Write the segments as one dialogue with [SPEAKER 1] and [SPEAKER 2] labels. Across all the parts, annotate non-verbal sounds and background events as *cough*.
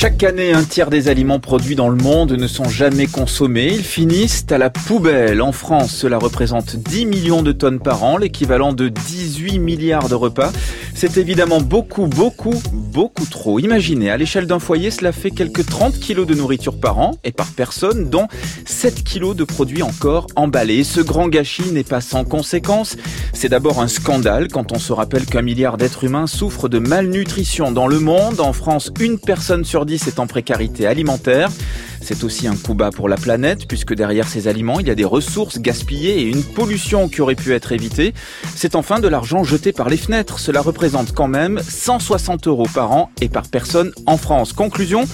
[SPEAKER 1] Chaque année, un tiers des aliments produits dans le monde ne sont jamais consommés. Ils finissent à la poubelle. En France, cela représente 10 millions de tonnes par an, l'équivalent de 18 milliards de repas. C'est évidemment beaucoup, beaucoup, beaucoup trop. Imaginez, à l'échelle d'un foyer, cela fait quelques 30 kilos de nourriture par an et par personne, dont 7 kilos de produits encore emballés. Ce grand gâchis n'est pas sans conséquences. C'est d'abord un scandale quand on se rappelle qu'un milliard d'êtres humains souffrent de malnutrition dans le monde. En France, une personne sur 10 est en précarité alimentaire. C'est aussi un coup bas pour la planète, puisque derrière ces aliments, il y a des ressources gaspillées et une pollution qui aurait pu être évitée. C'est enfin de l'argent jeté par les fenêtres. Cela représente quand même 160 euros par an et par personne en France. Conclusion,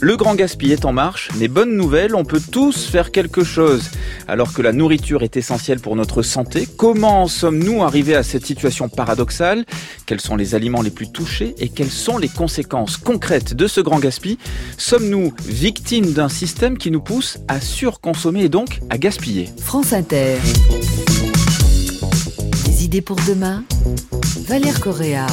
[SPEAKER 1] le grand gaspillage est en marche, mais bonne nouvelle, on peut tous faire quelque chose. Alors que la nourriture est essentielle pour notre santé, comment sommes-nous arrivés à cette situation paradoxale? Quels sont les aliments les plus touchés et quelles sont les conséquences concrètes de ce grand gaspillage? Sommes-nous victimes d'un système qui nous pousse à surconsommer et donc à gaspiller
[SPEAKER 2] France Inter. Des idées pour demain Valère Correa.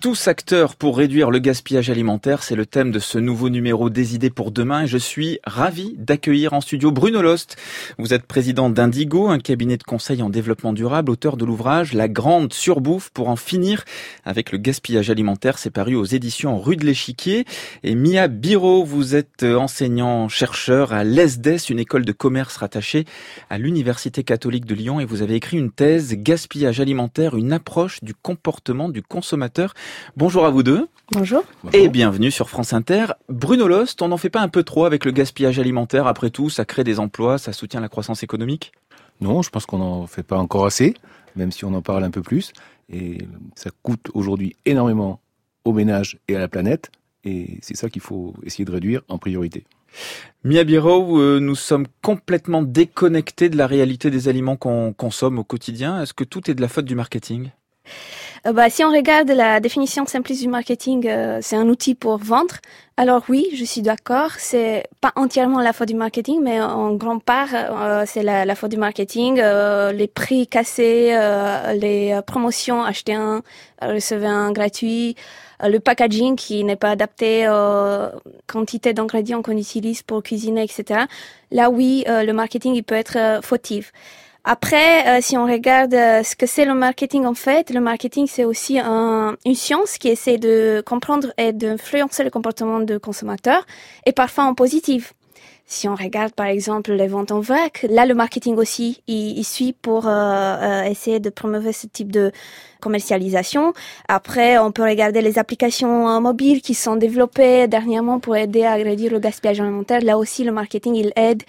[SPEAKER 1] Tous acteurs pour réduire le gaspillage alimentaire, c'est le thème de ce nouveau numéro des idées pour demain et je suis ravi d'accueillir en studio Bruno Lost. Vous êtes président d'Indigo, un cabinet de conseil en développement durable, auteur de l'ouvrage La grande surbouffe pour en finir avec le gaspillage alimentaire. C'est paru aux éditions Rue de l'Échiquier. Et Mia Biro, vous êtes enseignant chercheur à l'ESDES, une école de commerce rattachée à l'Université catholique de Lyon et vous avez écrit une thèse Gaspillage alimentaire, une approche du comportement du consommateur. Bonjour à vous deux.
[SPEAKER 3] Bonjour.
[SPEAKER 1] Et bienvenue sur France Inter. Bruno Lost, on n'en fait pas un peu trop avec le gaspillage alimentaire Après tout, ça crée des emplois, ça soutient la croissance économique?
[SPEAKER 4] Non, je pense qu'on n'en fait pas encore assez, même si on en parle un peu plus. Et ça coûte aujourd'hui énormément aux ménages et à la planète. Et c'est ça qu'il faut essayer de réduire en priorité.
[SPEAKER 1] Mia Biro, euh, nous sommes complètement déconnectés de la réalité des aliments qu'on consomme au quotidien. Est-ce que tout est de la faute du marketing?
[SPEAKER 3] Euh, bah, si on regarde la définition simpliste du marketing, euh, c'est un outil pour vendre. Alors oui, je suis d'accord. C'est pas entièrement la faute du marketing, mais en grande part, euh, c'est la, la, faute du marketing. les prix cassés, les promotions, acheter un, recevoir un gratuit, le packaging qui n'est pas adapté aux quantités d'ingrédients qu'on utilise pour cuisiner, etc. Là, oui, le marketing il peut être fautif. Après, euh, si on regarde euh, ce que c'est le marketing en fait, le marketing c'est aussi un, une science qui essaie de comprendre et d'influencer le comportement de consommateurs et parfois en positif. Si on regarde par exemple les ventes en vrac, là le marketing aussi il, il suit pour euh, essayer de promouvoir ce type de commercialisation. Après, on peut regarder les applications mobiles qui sont développées dernièrement pour aider à réduire le gaspillage alimentaire. Là aussi, le marketing il aide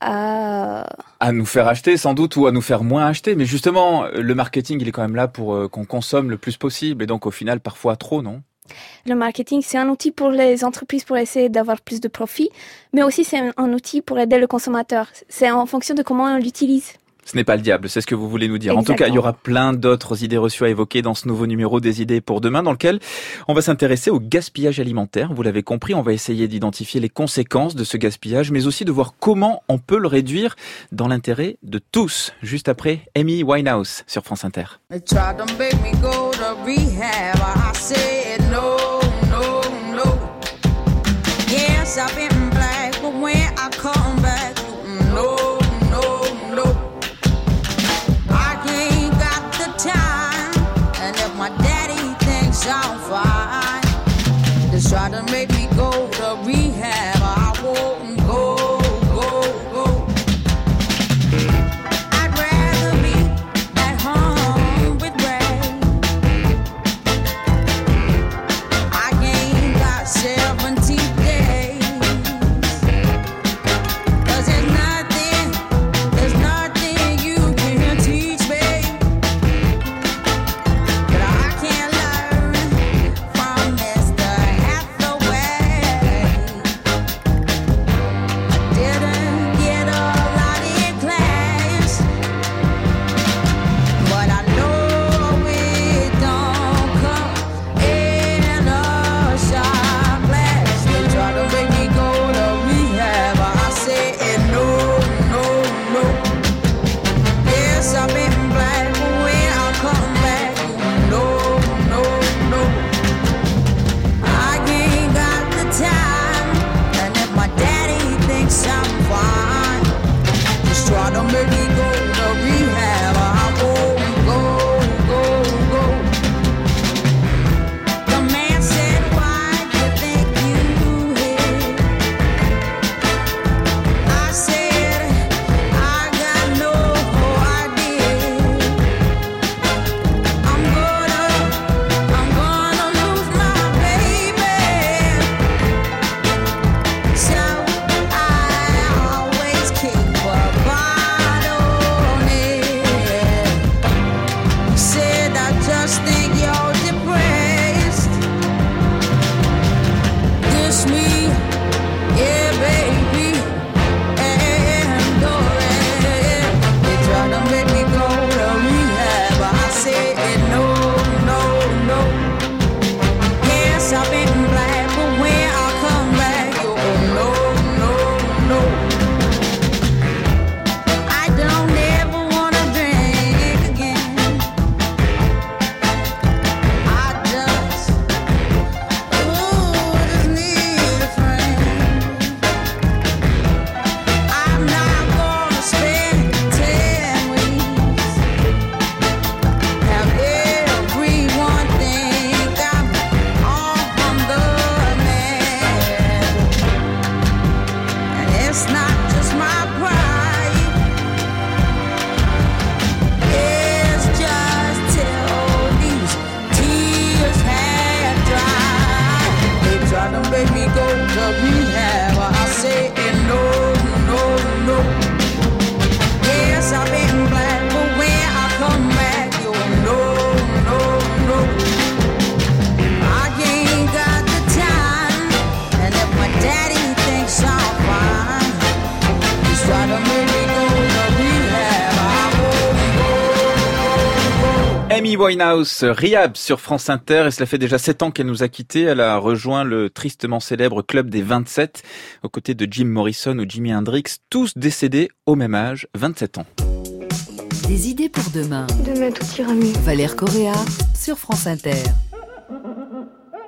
[SPEAKER 1] à... à nous faire acheter sans doute ou à nous faire moins acheter. Mais justement, le marketing, il est quand même là pour euh, qu'on consomme le plus possible et donc au final parfois trop, non?
[SPEAKER 3] Le marketing, c'est un outil pour les entreprises pour essayer d'avoir plus de profit, mais aussi c'est un outil pour aider le consommateur. C'est en fonction de comment on l'utilise.
[SPEAKER 1] Ce n'est pas le diable, c'est ce que vous voulez nous dire. En tout cas, il y aura plein d'autres idées reçues à évoquer dans ce nouveau numéro des idées pour demain, dans lequel on va s'intéresser au gaspillage alimentaire. Vous l'avez compris, on va essayer d'identifier les conséquences de ce gaspillage, mais aussi de voir comment on peut le réduire dans l'intérêt de tous. Juste après, Amy Winehouse sur France Inter. try to Winehouse, Rehab sur France Inter, et cela fait déjà sept ans qu'elle nous a quittés. Elle a rejoint le tristement célèbre club des 27, aux côtés de Jim Morrison ou Jimi Hendrix, tous décédés au même âge, 27 ans.
[SPEAKER 2] Des idées pour demain.
[SPEAKER 3] Demain tout ira mieux.
[SPEAKER 2] Valère Correa sur France Inter.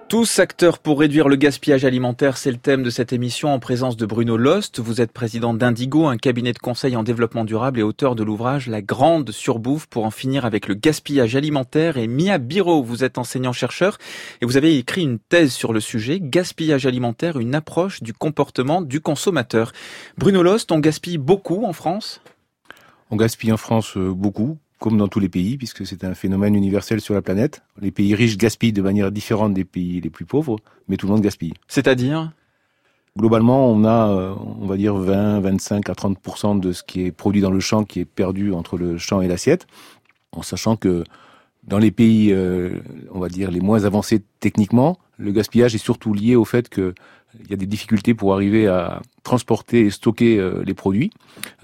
[SPEAKER 1] Tous acteurs pour réduire le gaspillage alimentaire, c'est le thème de cette émission en présence de Bruno Lost. Vous êtes président d'Indigo, un cabinet de conseil en développement durable et auteur de l'ouvrage La grande surbouffe pour en finir avec le gaspillage alimentaire. Et Mia Biro, vous êtes enseignant-chercheur et vous avez écrit une thèse sur le sujet, gaspillage alimentaire, une approche du comportement du consommateur. Bruno Lost, on gaspille beaucoup en France?
[SPEAKER 4] On gaspille en France euh, beaucoup, comme dans tous les pays, puisque c'est un phénomène universel sur la planète. Les pays riches gaspillent de manière différente des pays les plus pauvres, mais tout le monde gaspille.
[SPEAKER 1] C'est-à-dire?
[SPEAKER 4] Globalement, on a, euh, on va dire, 20, 25 à 30 de ce qui est produit dans le champ qui est perdu entre le champ et l'assiette, en sachant que dans les pays, euh, on va dire, les moins avancés techniquement, le gaspillage est surtout lié au fait que il y a des difficultés pour arriver à transporter et stocker euh, les produits.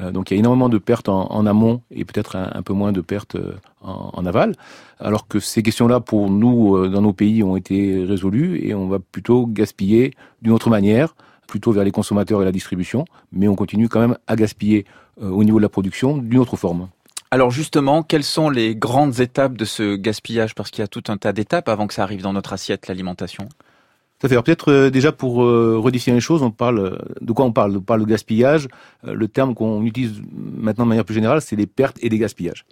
[SPEAKER 4] Euh, donc il y a énormément de pertes en, amont et peut-être un, peu moins de pertes euh, en, aval. Alors que ces questions-là, pour nous, dans nos pays, ont été résolues et on va plutôt gaspiller d'une autre manière, plutôt vers les consommateurs et la distribution, mais on continue quand même à gaspiller au niveau de la production d'une autre forme.
[SPEAKER 1] Alors justement, quelles sont les grandes étapes de ce gaspillage? Parce qu'il y a tout un tas d'étapes avant que ça arrive dans notre assiette, l'alimentation.
[SPEAKER 4] Peut-être euh, déjà pour euh, redéfinir les choses, on parle de quoi on parle? On parle de gaspillage. Euh, le terme qu'on utilise maintenant de manière plus générale, c'est les pertes et les gaspillages.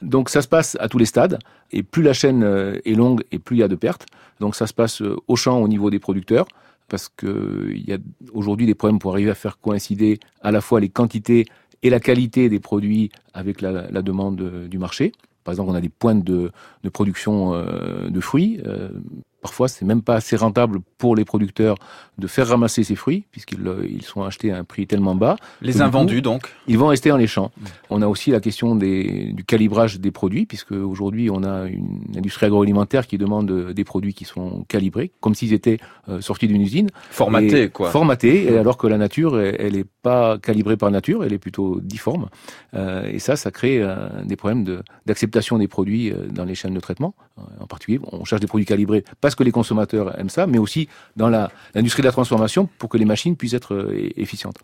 [SPEAKER 4] Donc ça se passe à tous les stades, et plus la chaîne euh, est longue, et plus il y a de pertes. Donc ça se passe euh, au champ au niveau des producteurs, parce que il y a aujourd'hui des problèmes pour arriver à faire coïncider à la fois les quantités et la qualité des produits avec la, demande euh, du marché. Par exemple, on a des pointes de, production euh, de fruits. Euh, parfois, c'est même pas assez rentable pour les producteurs de faire ramasser ces fruits, puisqu'ils euh, ils sont achetés à un prix tellement bas.
[SPEAKER 1] Les invendus, donc
[SPEAKER 4] Ils vont rester dans les champs. Mmh. On a aussi la question des, du calibrage des produits, puisque aujourd'hui, on a une industrie agroalimentaire qui demande des produits qui sont calibrés, comme s'ils étaient euh, sortis d'une usine.
[SPEAKER 1] Formatés, quoi.
[SPEAKER 4] Formatés, et alors que la nature, elle n'est pas calibrée par nature, elle est plutôt difforme. Euh, et ça, ça crée euh, des problèmes d'acceptation de, des produits euh, dans les chaînes de traitement. En particulier, on cherche des produits calibrés parce que les consommateurs aiment ça, mais aussi dans l'industrie de la transformation pour que les machines puissent être euh, efficientes.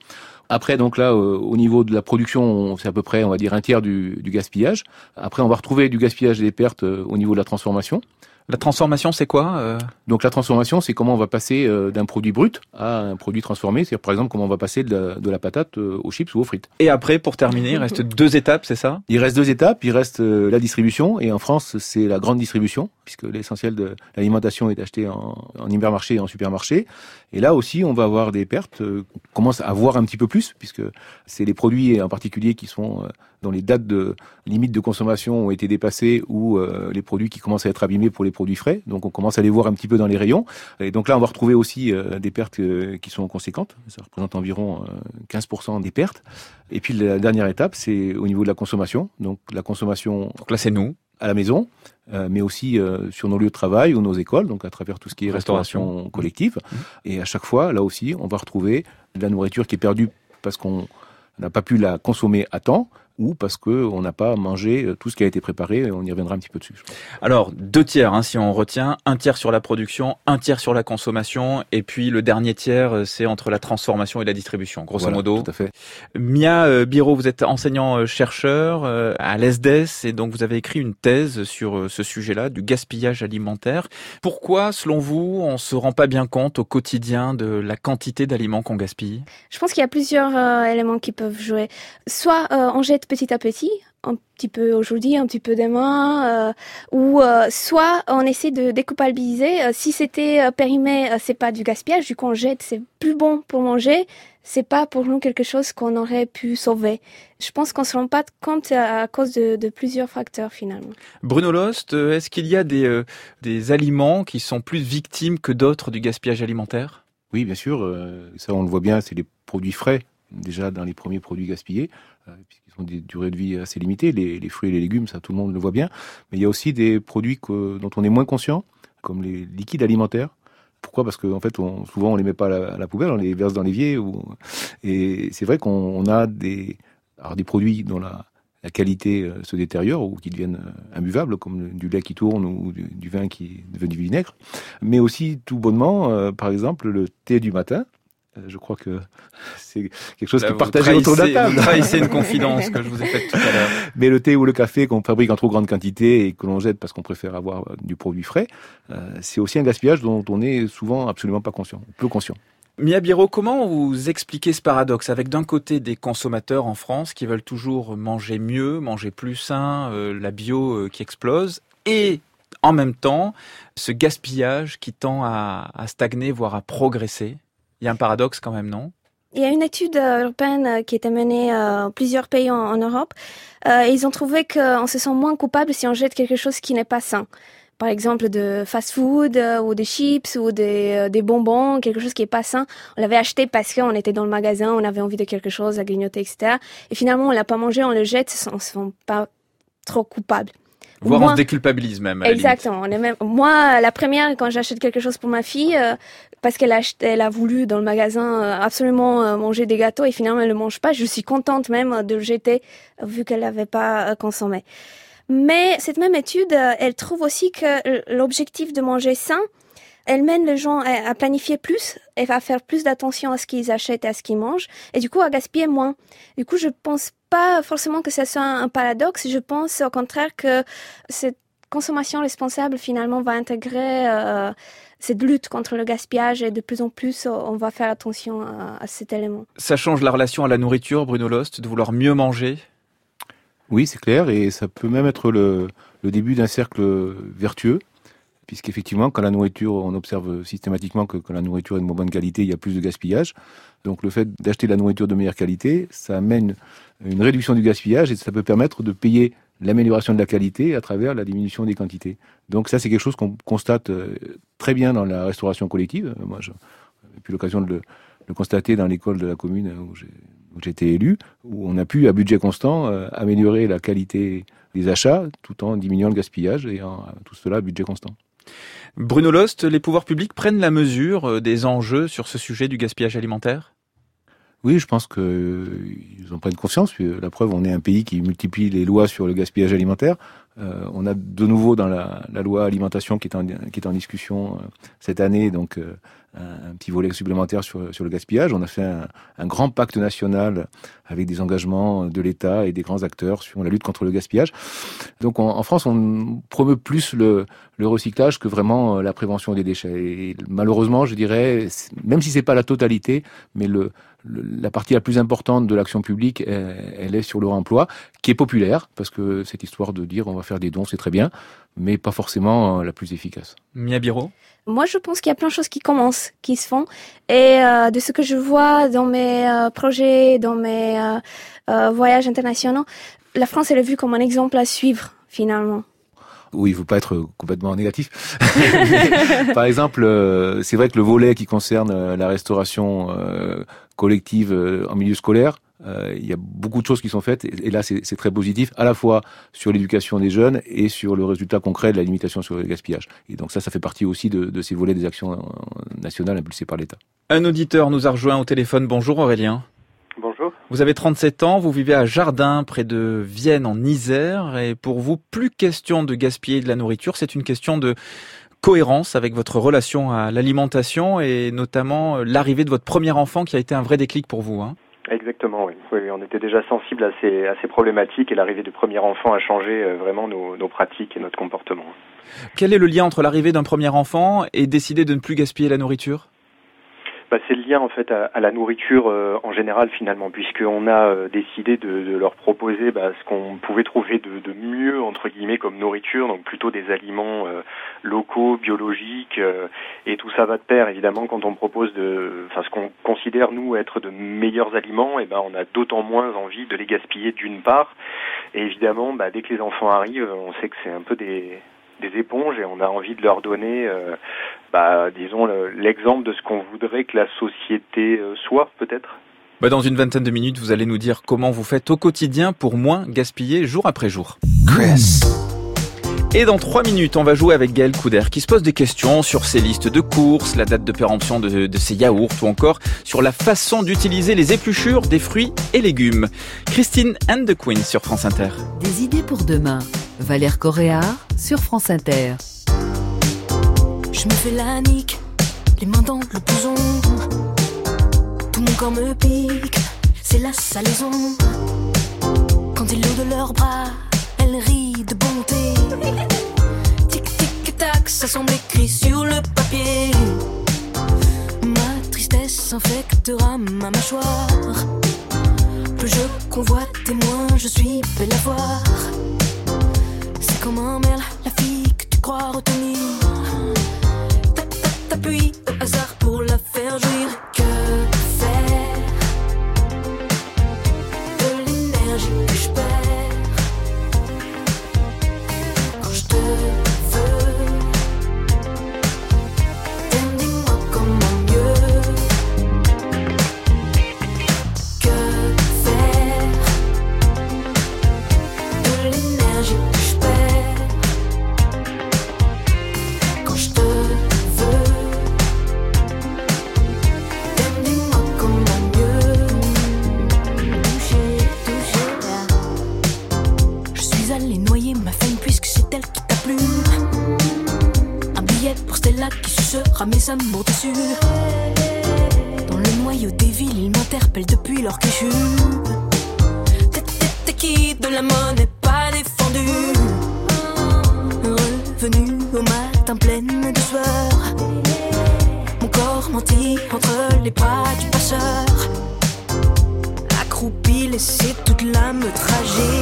[SPEAKER 4] Après, donc là, euh, au niveau de la production, c'est à peu près, on va dire, un tiers du, du, gaspillage. Après, on va retrouver du gaspillage et des pertes euh, au niveau de la transformation.
[SPEAKER 1] La transformation, c'est quoi
[SPEAKER 4] Donc la transformation, c'est comment on va passer d'un produit brut à un produit transformé. C'est par exemple comment on va passer de la, de la patate aux chips ou aux frites.
[SPEAKER 1] Et après, pour terminer, il reste deux étapes, c'est ça?
[SPEAKER 4] Il reste deux étapes. Il reste la distribution. Et en France, c'est la grande distribution, puisque l'essentiel de l'alimentation est acheté en, hypermarché et en supermarché. Et là aussi, on va avoir des pertes. on commence à voir un petit peu plus, puisque c'est les produits en particulier qui sont dont les dates de limite de consommation ont été dépassées ou euh, les produits qui commencent à être abîmés pour les produits frais. Donc on commence à les voir un petit peu dans les rayons. Et donc là, on va retrouver aussi euh, des pertes euh, qui sont conséquentes. Ça représente environ 15% des pertes. Et puis la dernière étape, c'est au niveau de la consommation. Donc la consommation.
[SPEAKER 1] Donc là, c'est nous
[SPEAKER 4] à la maison, euh, mais aussi euh, sur nos lieux de travail ou nos écoles, donc à travers tout ce qui est restauration, restauration collective. Mmh. Et à chaque fois, là aussi, on va retrouver de la nourriture qui est perdue parce qu'on n'a pas pu la consommer à temps, ou parce qu'on n'a pas mangé tout ce qui a été préparé. On y reviendra un petit peu dessus.
[SPEAKER 1] Alors, deux tiers, hein, si on retient, un tiers sur la production, un tiers sur la consommation, et puis le dernier tiers, c'est entre la transformation et la distribution, grosso
[SPEAKER 4] voilà,
[SPEAKER 1] modo.
[SPEAKER 4] Tout à fait.
[SPEAKER 1] Mia euh, Biro, vous êtes enseignant-chercheur euh, à l'ESDES, et donc vous avez écrit une thèse sur euh, ce sujet-là, du gaspillage alimentaire. Pourquoi, selon vous, on se rend pas bien compte au quotidien de la quantité d'aliments qu'on gaspille?
[SPEAKER 3] Je pense qu'il y a plusieurs euh, éléments qui peuvent jouer. Soit on jette petit à petit, un petit peu aujourd'hui, un petit peu demain, euh, ou euh, soit on essaie de déculpabiliser. Euh, si c'était périmé, c'est pas du gaspillage, du coup on jette, c'est plus bon pour manger, c'est pas pour nous quelque chose qu'on aurait pu sauver. Je pense qu'on se rend pas compte à, cause de, de, plusieurs facteurs finalement.
[SPEAKER 1] Bruno Lost, est-ce qu'il y a des, euh, des aliments qui sont plus victimes que d'autres du gaspillage alimentaire?
[SPEAKER 4] Oui, bien sûr. ça, on le voit bien, c'est les produits frais déjà dans les premiers produits gaspillés, euh, puisqu'ils ont des durées de vie assez limitées, les, fruits et les légumes, ça tout le monde le voit bien. Mais il y a aussi des produits que, dont on est moins conscient, comme les liquides alimentaires. Pourquoi? Parce qu'en en fait, on, souvent on les met pas à la, poubelle, on les verse dans l'évier. Ou... Et c'est vrai qu'on a des, produits dont la, qualité euh, se détériore ou qui deviennent euh, imbuvables, comme du lait qui tourne ou du, vin qui devient du vinaigre. Mais aussi, tout bonnement, par exemple, le thé du matin. Je crois que *laughs* c'est quelque chose qui est partagé autour de la table.
[SPEAKER 1] Vous une confidence *laughs* que je vous ai faite tout à l'heure.
[SPEAKER 4] Mais le thé ou le café qu'on fabrique en trop grande quantité et que l'on jette parce qu'on préfère avoir du produit frais, c'est aussi un gaspillage dont on est souvent absolument pas conscient, peu conscient.
[SPEAKER 1] Miyabiro, comment vous expliquez ce paradoxe avec d'un côté des consommateurs en France qui veulent toujours manger mieux, manger plus sain, euh, la bio euh, qui explose, et en même temps ce gaspillage qui tend à, stagner, voire à progresser? Il y a un paradoxe quand même, non?
[SPEAKER 3] Il y a une étude euh, européenne qui a été menée dans plusieurs pays en, Europe. ils ont trouvé qu'on se sent moins coupable si on jette quelque chose qui n'est pas sain par exemple de fast-food euh, ou des chips ou des, euh, des, bonbons, quelque chose qui est pas sain. On l'avait acheté parce qu'on était dans le magasin, on avait envie de quelque chose à grignoter, etc. Et finalement, on l'a pas mangé, on le jette, on se sent pas trop coupable.
[SPEAKER 1] Voire on se déculpabilise même.
[SPEAKER 3] exactement. On est même, moi, la première, quand j'achète quelque chose pour ma fille, euh, parce qu'elle a, elle a voulu dans le magasin absolument manger des gâteaux et finalement elle ne mange pas, je suis contente même de le jeter vu qu'elle l'avait pas consommé. Mais cette même étude, euh, elle trouve aussi que l'objectif de manger sain, elle mène les gens à planifier plus et à faire plus d'attention à ce qu'ils achètent et à ce qu'ils mangent, et du coup à gaspiller moins. Du coup, je pense pas forcément que ça soit un paradoxe. Je pense au contraire que cette consommation responsable finalement va intégrer euh, cette lutte contre le gaspillage et de plus en plus on va faire attention à, à cet élément.
[SPEAKER 1] Ça change la relation à la nourriture, Bruno Lost, de vouloir mieux manger?
[SPEAKER 4] Oui, c'est clair, et ça peut même être le, début d'un cercle vertueux, puisqu'effectivement, quand la nourriture, on observe systématiquement que quand la nourriture est de bonne qualité, il y a plus de gaspillage. Donc le fait d'acheter de la nourriture de meilleure qualité, ça amène une réduction du gaspillage et ça peut permettre de payer l'amélioration de la qualité à travers la diminution des quantités. Donc ça, c'est quelque chose qu'on constate euh, très bien dans la restauration collective. Moi, j'ai eu l'occasion de le, constater dans l'école de la commune où j'ai où j'étais élu, où on a pu, à budget constant, euh, améliorer la qualité des achats tout en diminuant le gaspillage et en, tout cela à budget constant.
[SPEAKER 1] Bruno Lost, les pouvoirs publics prennent la mesure euh, des enjeux sur ce sujet du gaspillage alimentaire?
[SPEAKER 4] Oui, je pense qu'ils en prennent conscience. La preuve, on est un pays qui multiplie les lois sur le gaspillage alimentaire. Euh, on a de nouveau dans la, loi alimentation qui est en, discussion cette année, donc un, petit volet supplémentaire sur, le gaspillage. On a fait un, grand pacte national avec des engagements de l'État et des grands acteurs sur la lutte contre le gaspillage. Donc en, France, on promeut plus le, le, recyclage que vraiment euh, la prévention des déchets. Et malheureusement, je dirais, même si c'est pas la totalité, mais le, la partie la plus importante de l'action publique, elle, est sur le remploi, qui est populaire, parce que cette histoire de dire on va faire des dons, c'est très bien, mais pas forcément euh, la plus efficace.
[SPEAKER 1] Mia Biro?
[SPEAKER 3] Moi, je pense qu'il y a plein de choses qui commencent, qui se font. Et euh, de ce que je vois dans mes euh, projets, dans mes euh, voyages internationaux, la France elle est vue comme un exemple à suivre, finalement.
[SPEAKER 4] Oui, il ne faut pas être complètement négatif. *laughs* Par exemple, c'est vrai que le volet qui concerne la restauration collective en milieu scolaire, euh, il y a beaucoup de choses qui sont faites et, là c'est très positif à la fois sur l'éducation des jeunes et sur le résultat concret de la limitation sur le gaspillage. Et donc ça, ça fait partie aussi de, de ces volets des actions euh, nationales impulsées par l'État.
[SPEAKER 1] Un auditeur nous a rejoint au téléphone. Bonjour Aurélien.
[SPEAKER 5] Bonjour.
[SPEAKER 1] Vous avez 37 ans, vous vivez à Jardin, près de Vienne, en Isère, et pour vous, plus question de gaspiller de la nourriture, c'est une question de cohérence avec votre relation à l'alimentation et notamment euh, l'arrivée de votre premier enfant qui a été un vrai déclic pour vous. Hein.
[SPEAKER 5] Exactement, oui. oui. On était déjà sensible à ces, à ces problématiques et l'arrivée du premier enfant a changé euh, vraiment nos, nos pratiques et notre comportement.
[SPEAKER 1] Quel est le lien entre l'arrivée d'un premier enfant et décider de ne plus gaspiller la nourriture?
[SPEAKER 5] Bah, c'est le lien en fait à, la nourriture euh, en général finalement, puisqu'on a euh, décidé de, de, leur proposer bah, ce qu'on pouvait trouver de, de, mieux entre guillemets comme nourriture, donc plutôt des aliments euh, locaux, biologiques, et tout ça va de pair. Évidemment quand on propose de, enfin ce qu'on considère nous être de meilleurs aliments, et ben on a d'autant moins envie de les gaspiller d'une part, et évidemment bah, dès que les enfants arrivent, on sait que c'est un peu des des éponges et on a envie de leur donner, euh, bah, disons, l'exemple de ce qu'on voudrait que la société euh, soit, peut-être.
[SPEAKER 1] Bah dans une vingtaine de minutes, vous allez nous dire comment vous faites au quotidien pour moins gaspiller jour après jour. Chris. Et dans trois minutes, on va jouer avec Gaël Couder qui se pose des questions sur ses listes de courses, la date de péremption de, de ses yaourts ou encore sur la façon d'utiliser les épluchures des fruits et légumes. Christine and the Queen sur France Inter.
[SPEAKER 2] Des idées pour demain. Valère Correa sur France Inter.
[SPEAKER 6] Je me fais la nique, les mains dans le blouson. Tout mon corps me pique, c'est la salaison. Quand ils l'ont de leurs bras, elle rit de bonté. Tic tic tac, ça semble écrit sur le papier. Ma tristesse infectera ma mâchoire. Plus je convoite et moins je suis belle à voir. C'est comme un merle, la fille que tu crois retenir. Ta- ta- T'appuies au hasard pour la faire jouir. Que faire de l'énergie que je perds? Sucera mes amours déçus. Dans le noyau des villes, ils m'interpellent depuis leur que T'es- t'es- T'es qui de la monnaie pas défendue. Revenu au matin pleine de sueur. Mon corps menti entre les bras du passeur. Accroupi, laissé toute l'âme tragique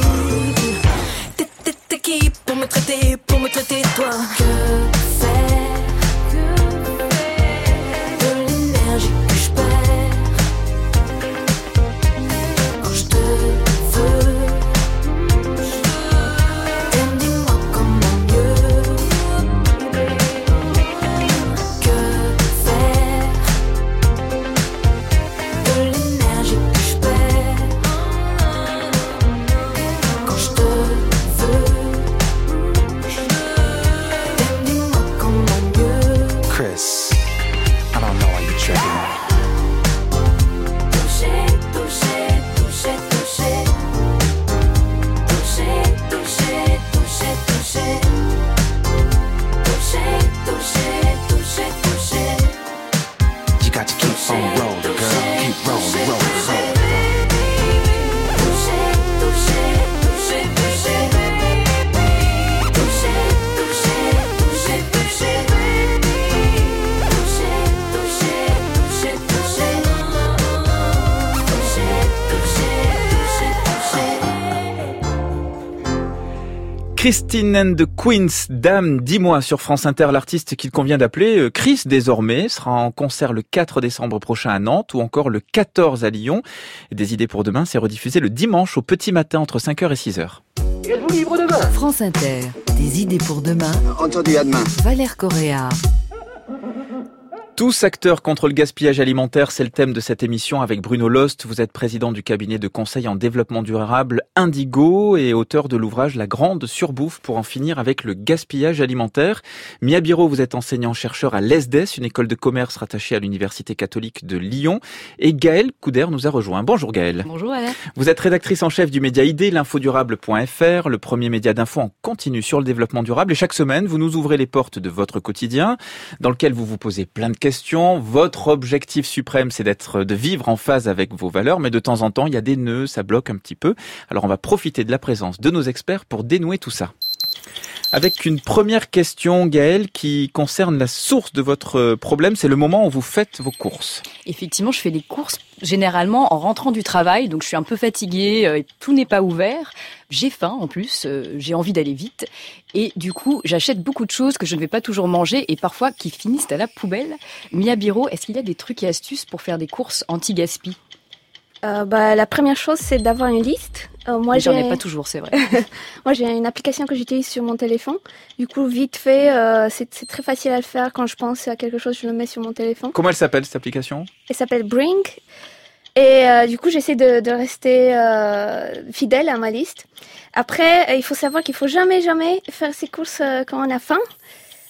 [SPEAKER 1] Christine and the Queens, Dame, dis-moi sur France Inter, l'artiste qu'il convient d'appeler euh, Chris désormais sera en concert le 4 décembre prochain à Nantes ou encore le 14 à Lyon. Des idées pour demain, c'est rediffusé le dimanche au petit matin entre 5h et 6h.
[SPEAKER 2] France Inter. Des idées pour demain.
[SPEAKER 7] Entendu, à demain.
[SPEAKER 2] Valère Correa.
[SPEAKER 1] Tous acteurs contre le gaspillage alimentaire, c'est le thème de cette émission avec Bruno Lost. Vous êtes président du cabinet de conseil en développement durable Indigo et auteur de l'ouvrage La grande surbouffe pour en finir avec le gaspillage alimentaire. Mia Biro, vous êtes enseignant-chercheur à l'ESDES, une école de commerce rattachée à l'Université catholique de Lyon. Et Gaëlle Couder nous a rejoint. Bonjour Gaëlle.
[SPEAKER 8] Bonjour Alain.
[SPEAKER 1] Vous êtes rédactrice en chef du média ID, l'infodurable.fr, le premier média d'info en continu sur le développement durable. Et chaque semaine, vous nous ouvrez les portes de votre quotidien, dans lequel vous vous posez plein de questions. Votre objectif suprême, c'est d'être, de vivre en phase avec vos valeurs, mais de temps en temps, il y a des nœuds, ça bloque un petit peu. Alors, on va profiter de la présence de nos experts pour dénouer tout ça. Avec une première question, Gaëlle, qui concerne la source de votre problème, c'est le moment où vous faites vos courses.
[SPEAKER 8] Effectivement, je fais les courses généralement en rentrant du travail, donc je suis un peu fatiguée, euh, et tout n'est pas ouvert. J'ai faim en plus, euh, j'ai envie d'aller vite, et du coup, j'achète beaucoup de choses que je ne vais pas toujours manger et parfois qui finissent à la poubelle. Mia Biro, est-ce qu'il y a des trucs et astuces pour faire des courses anti-gaspi?
[SPEAKER 3] Euh, bah, la première chose, c'est d'avoir une liste. Euh, moi,
[SPEAKER 8] J'en ai pas toujours, c'est vrai. *laughs*
[SPEAKER 3] moi, j'ai une application que j'utilise sur mon téléphone. Du coup, vite fait, euh, c'est très facile à le faire. Quand je pense à quelque chose, je le mets sur mon téléphone.
[SPEAKER 1] Comment elle s'appelle cette application?
[SPEAKER 3] Elle s'appelle Bring. Et euh, du coup, j'essaie de, de rester euh, fidèle à ma liste. Après, il faut savoir qu'il faut jamais, jamais faire ses courses quand on a faim.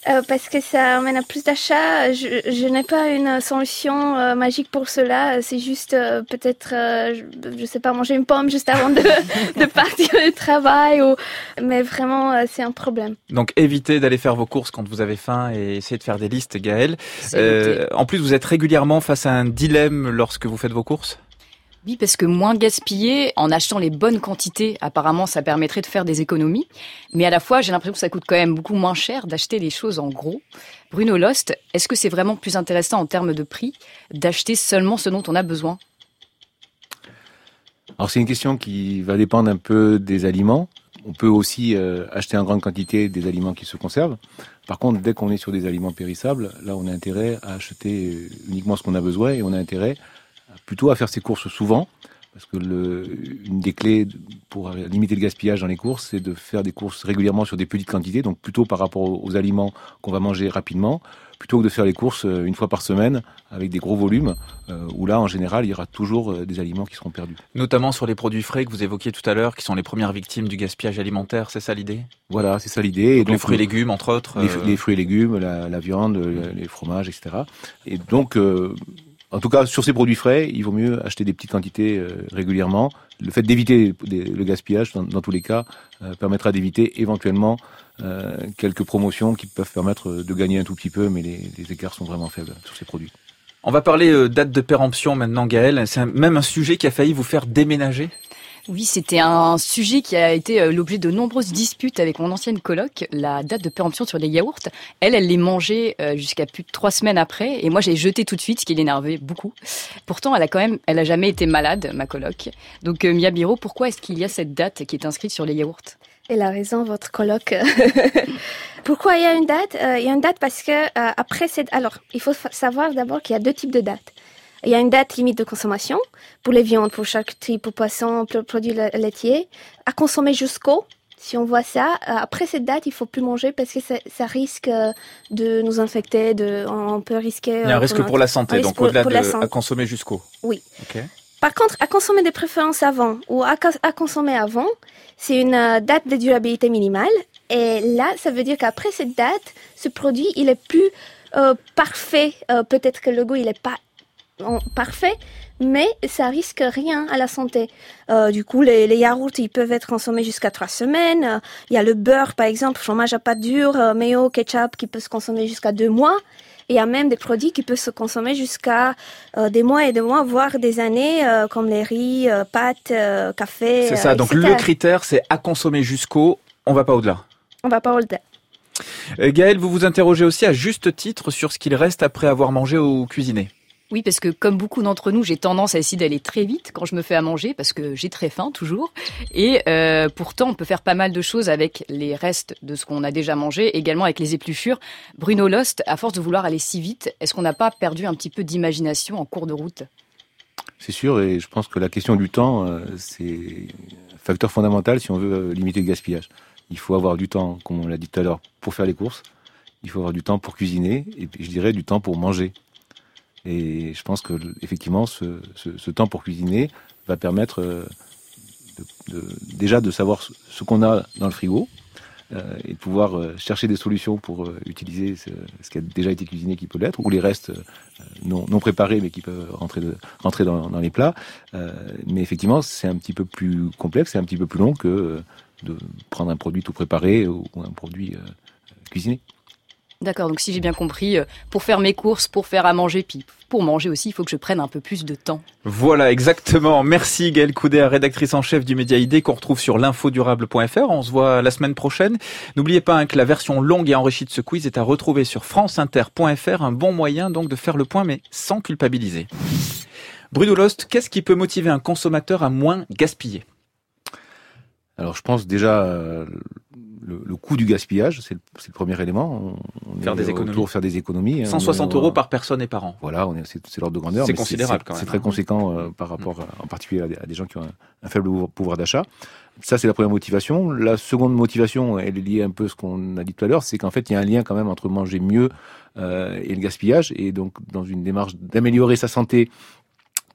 [SPEAKER 3] Euh, parce que ça amène à plus d'achats. Je, je n'ai pas une solution euh, magique pour cela. C'est juste euh, peut-être, euh, je, je sais pas, manger une pomme juste avant de, *laughs* de partir au travail. Ou... Mais vraiment, euh, c'est un problème.
[SPEAKER 1] Donc évitez d'aller faire vos courses quand vous avez faim et essayez de faire des listes, Gaël. Euh, en plus, vous êtes régulièrement face à un dilemme lorsque vous faites vos courses?
[SPEAKER 8] Oui, parce que moins gaspiller en achetant les bonnes quantités, apparemment, ça permettrait de faire des économies. Mais à la fois, j'ai l'impression que ça coûte quand même beaucoup moins cher d'acheter les choses en gros. Bruno Lost, est-ce que c'est vraiment plus intéressant en termes de prix d'acheter seulement ce dont on a besoin?
[SPEAKER 4] Alors c'est une question qui va dépendre un peu des aliments. On peut aussi euh, acheter en grande quantité des aliments qui se conservent. Par contre, dès qu'on est sur des aliments périssables, là on a intérêt à acheter euh, uniquement ce qu'on a besoin et on a intérêt plutôt à faire ses courses souvent. Parce que le, une des clés pour limiter le gaspillage dans les courses, c'est de faire des courses régulièrement sur des petites quantités, donc plutôt par rapport aux, aliments qu'on va manger rapidement, plutôt que de faire les courses euh, une fois par semaine avec des gros volumes, euh, où là, en général, il y aura toujours euh, des aliments qui seront perdus.
[SPEAKER 1] Notamment sur les produits frais que vous évoquiez tout à l'heure, qui sont les premières victimes du gaspillage alimentaire, c'est ça l'idée?
[SPEAKER 4] Voilà, c'est ça l'idée.
[SPEAKER 1] Donc, Les fruits et légumes, entre autres.
[SPEAKER 4] les,
[SPEAKER 1] euh,
[SPEAKER 4] les fruits et légumes, la, la viande, le- les fromages, etc. Et donc, euh, en tout cas, sur ces produits frais, il vaut mieux acheter des petites quantités euh, régulièrement. Le fait d'éviter le gaspillage, dans, tous les cas, euh, permettra d'éviter éventuellement euh, quelques promotions qui peuvent permettre de gagner un tout petit peu, mais les, écarts sont vraiment faibles sur ces produits.
[SPEAKER 1] On va parler euh, date de péremption maintenant, Gaël. C'est même un sujet qui a failli vous faire déménager?
[SPEAKER 8] Oui, c'était un sujet qui a été euh, l'objet de nombreuses disputes avec mon ancienne coloc, la date de péremption sur les yaourts. Elle, elle les mangeait euh, jusqu'à plus de trois semaines après, et moi j'ai jeté tout de suite, ce qui l'énervait beaucoup. Pourtant, elle a quand même, elle a jamais été malade, ma coloc. Donc euh, Mia Biro, pourquoi est-ce qu'il y a cette date qui est inscrite sur les yaourts?
[SPEAKER 3] Elle a raison, votre colloque. *laughs* Pourquoi il y a une date? Il y a une date parce que après cette... Alors, il faut fa- savoir d'abord qu'il y a deux types de dates. Il y a une date limite de consommation pour les viandes, pour charcuterie, pour poissons, pour produits la- laitiers, à consommer jusqu'au. Si on voit ça, euh, après cette date, il faut plus manger parce que ça, ça risque euh, de nous infecter. De, on peut risquer.
[SPEAKER 1] Il y a un
[SPEAKER 3] euh,
[SPEAKER 1] risque pour la santé, donc au-delà de à consommer jusqu'au.
[SPEAKER 3] Oui. Par contre, à consommer de préférence avant ou à, cons- à consommer avant, c'est une euh, date de durabilité minimale. Et là, ça veut dire qu'après cette date, ce produit, il est plus euh, parfait. Euh, Peut-être que le goût, il est pas parfait, mais ça risque rien à la santé. Euh, du coup, les, les yaourts, ils peuvent être consommés jusqu'à trois semaines. Euh, Il y a le beurre, par exemple, fromage à pâte dure, euh, mayo, ketchup, qui peut se consommer jusqu'à deux mois. Et il y a même des produits qui peuvent se consommer jusqu'à euh, des mois et des mois, voire des années, comme les riz, pâtes, café.
[SPEAKER 1] C'est ça. Donc
[SPEAKER 3] etc.
[SPEAKER 1] le critère, c'est à consommer jusqu'au. On va pas au-delà.
[SPEAKER 3] On va pas au-delà.
[SPEAKER 1] Gaël, vous vous interrogez aussi à juste titre sur ce qu'il reste après avoir mangé ou cuisiné.
[SPEAKER 8] Oui, parce que comme beaucoup d'entre nous, j'ai tendance à essayer d'aller très vite quand je me fais à manger, parce que j'ai très faim toujours. Et euh, pourtant, on peut faire pas mal de choses avec les restes de ce qu'on a déjà mangé, également avec les épluchures. Bruno Lost, à force de vouloir aller si vite, est-ce qu'on n'a pas perdu un petit peu d'imagination en cours de route?
[SPEAKER 4] C'est sûr, et je pense que la question du temps, euh, c'est un facteur fondamental si on veut euh, limiter le gaspillage. Il faut avoir du temps, comme on l'a dit tout à l'heure, pour faire les courses. Il faut avoir du temps pour cuisiner, et je dirais du temps pour manger. Et je pense que effectivement, ce, temps pour cuisiner va permettre euh, déjà de savoir ce, qu'on a dans le frigo euh, et de pouvoir euh, chercher des solutions pour utiliser ce, qui a déjà été cuisiné qui peut l'être, ou les restes non, préparés mais qui peuvent rentrer, dans, les plats. Mais effectivement, c'est un petit peu plus complexe, c'est un petit peu plus long que de prendre un produit tout préparé ou, un produit cuisiné.
[SPEAKER 8] D'accord, donc si j'ai bien compris, euh, pour faire mes courses, pour faire à manger, puis pour manger aussi, il faut que je prenne un peu plus de temps.
[SPEAKER 1] Voilà, exactement. Merci Gaëlle Coudet, rédactrice en chef du Média ID qu'on retrouve sur l'infodurable.fr. On se voit la semaine prochaine. N'oubliez pas hein, que la version longue et enrichie de ce quiz est à retrouver sur franceinter.fr. Un bon moyen donc de faire le point, mais sans culpabiliser. Bruno Lost, qu'est-ce qui peut motiver un consommateur à moins gaspiller?
[SPEAKER 4] Alors je pense déjà euh, le, le coût du gaspillage, c'est le, premier élément. On,
[SPEAKER 1] Faire
[SPEAKER 4] est
[SPEAKER 1] des économies.
[SPEAKER 4] faire des économies. hein.
[SPEAKER 1] 160
[SPEAKER 4] On est-
[SPEAKER 1] euros par personne et par an.
[SPEAKER 4] Voilà, c'est, l'ordre de grandeur.
[SPEAKER 1] C'est considérable quand même,
[SPEAKER 4] C'est très
[SPEAKER 1] hein.
[SPEAKER 4] conséquent euh, par rapport, à- en particulier à des, à des gens qui ont un, un faible pouvoir- pouvoir d'achat. Ça, c'est la première motivation. La seconde motivation, elle est liée un peu à ce qu'on a dit tout à l'heure, c'est qu'en fait, il y a un lien quand même entre manger mieux euh, et le gaspillage. Et donc, dans une démarche d'améliorer sa santé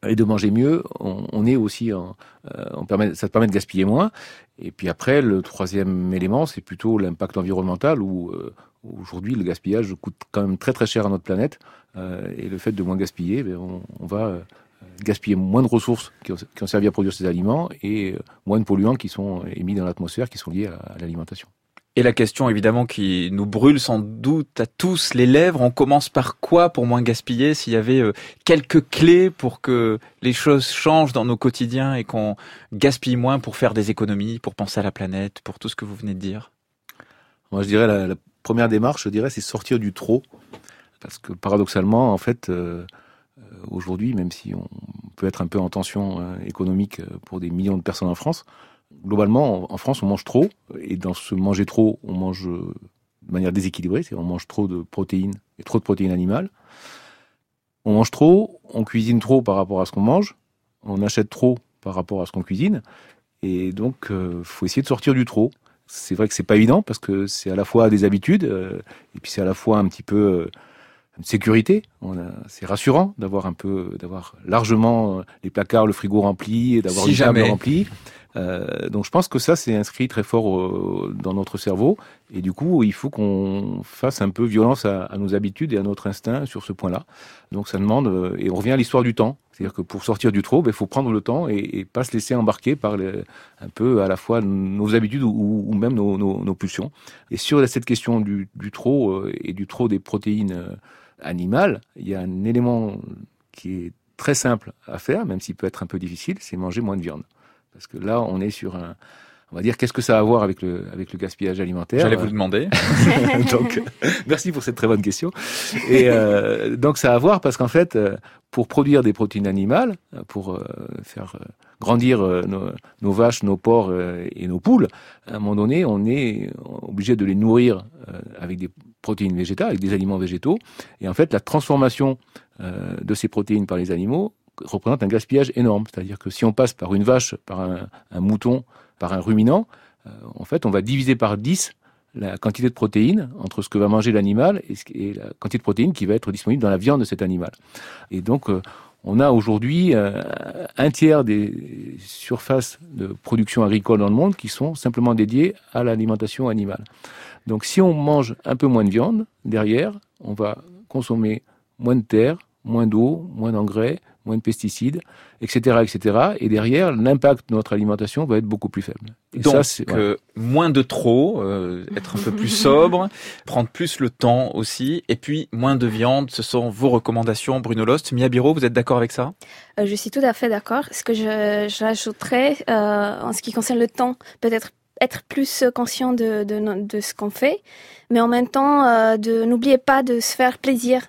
[SPEAKER 4] et de manger mieux, on, est aussi, en, euh, on permet, ça te permet de gaspiller moins. Et puis après, le troisième élément, c'est plutôt l'impact environnemental où euh, aujourd'hui le gaspillage coûte quand même très très cher à notre planète. Euh, et le fait de moins gaspiller, ben, on, va gaspiller moins de ressources qui ont, servi à produire ces aliments et moins de polluants qui sont émis dans l'atmosphère qui sont liés à l'alimentation.
[SPEAKER 1] Et la question évidemment qui nous brûle sans doute à tous les lèvres, on commence par quoi pour moins gaspiller S'il y avait euh, quelques clés pour que les choses changent dans nos quotidiens et qu'on gaspille moins pour faire des économies, pour penser à la planète, pour tout ce que vous venez de dire?
[SPEAKER 4] Moi, je dirais la, la première démarche, je dirais, c'est sortir du trop, parce que paradoxalement, en fait, euh, euh, aujourd'hui, même si on peut être un peu en tension économique pour des millions de personnes en France, globalement, en, France, on mange trop, et dans ce manger trop, on mange euh, de manière déséquilibrée, c'est on mange trop de protéines et trop de protéines animales. On mange trop, on cuisine trop par rapport à ce qu'on mange, on achète trop par rapport à ce qu'on cuisine, et donc euh, faut essayer de sortir du trop. C'est vrai que c'est pas évident parce que c'est à la fois des habitudes euh, et puis c'est à la fois un petit peu euh, une sécurité. C'est rassurant d'avoir un peu, d'avoir largement les placards, le frigo rempli, et d'avoir
[SPEAKER 1] Si
[SPEAKER 4] table
[SPEAKER 1] jamais.
[SPEAKER 4] remplie. Euh, donc je pense que ça c'est inscrit très fort dans notre cerveau et du coup il faut qu'on fasse un peu violence à, nos habitudes et à notre instinct sur ce point-là. Donc ça demande euh, et on revient à l'histoire du temps, c'est-à-dire que pour sortir du ben, il faut prendre le temps et, et pas se laisser embarquer par un peu à la fois nos habitudes ou, même nos, pulsions. Et sur cette question du, du trop euh, et du trop des protéines animales, il y a un élément qui est très simple à faire, même s'il peut être un peu difficile, c'est manger moins de viande. Parce que là, on est sur un, on va dire, qu'est-ce que ça a à voir avec le, avec le gaspillage alimentaire?
[SPEAKER 1] J'allais vous le demander. *laughs* *laughs*
[SPEAKER 4] donc, euh, merci pour cette très bonne question. Et euh, donc, ça a à voir parce qu'en fait, euh, pour produire des protéines animales, pour faire grandir nos, nos vaches, nos porcs et nos poules, à un moment donné, on est obligé de les nourrir avec des protéines végétales, avec des aliments végétaux. Et en fait, la transformation de ces protéines par les animaux représente un gaspillage énorme. C'est-à-dire que si on passe par une vache, par un, mouton, par un ruminant, euh, en fait, on va diviser par 10 la quantité de protéines entre ce que va manger l'animal et la quantité de protéines qui va être disponible dans la viande de cet animal. Et donc, euh, on a aujourd'hui euh, un tiers des surfaces de production agricole dans le monde qui sont simplement dédiées à l'alimentation animale. Donc, si on mange un peu moins de viande, derrière, on va consommer moins de terre, moins d'eau, moins d'engrais, moins de pesticides, etc., etc. Et derrière, l'impact de notre alimentation va être beaucoup plus faible. Et
[SPEAKER 1] Donc,
[SPEAKER 4] ça, c'est- voilà.
[SPEAKER 1] euh, moins de trop, euh, être un peu plus sobre, *laughs* prendre plus le temps aussi, et puis moins de viande. Ce sont vos recommandations, Bruno Lost. Mia Biro, vous êtes d'accord avec ça?
[SPEAKER 3] Euh, je suis tout à fait d'accord. Ce que je, je rajouterais euh, en ce qui concerne le temps, peut-être être plus conscient de, de, no- de ce qu'on fait, mais en même temps, euh, de n'oubliez pas de se faire plaisir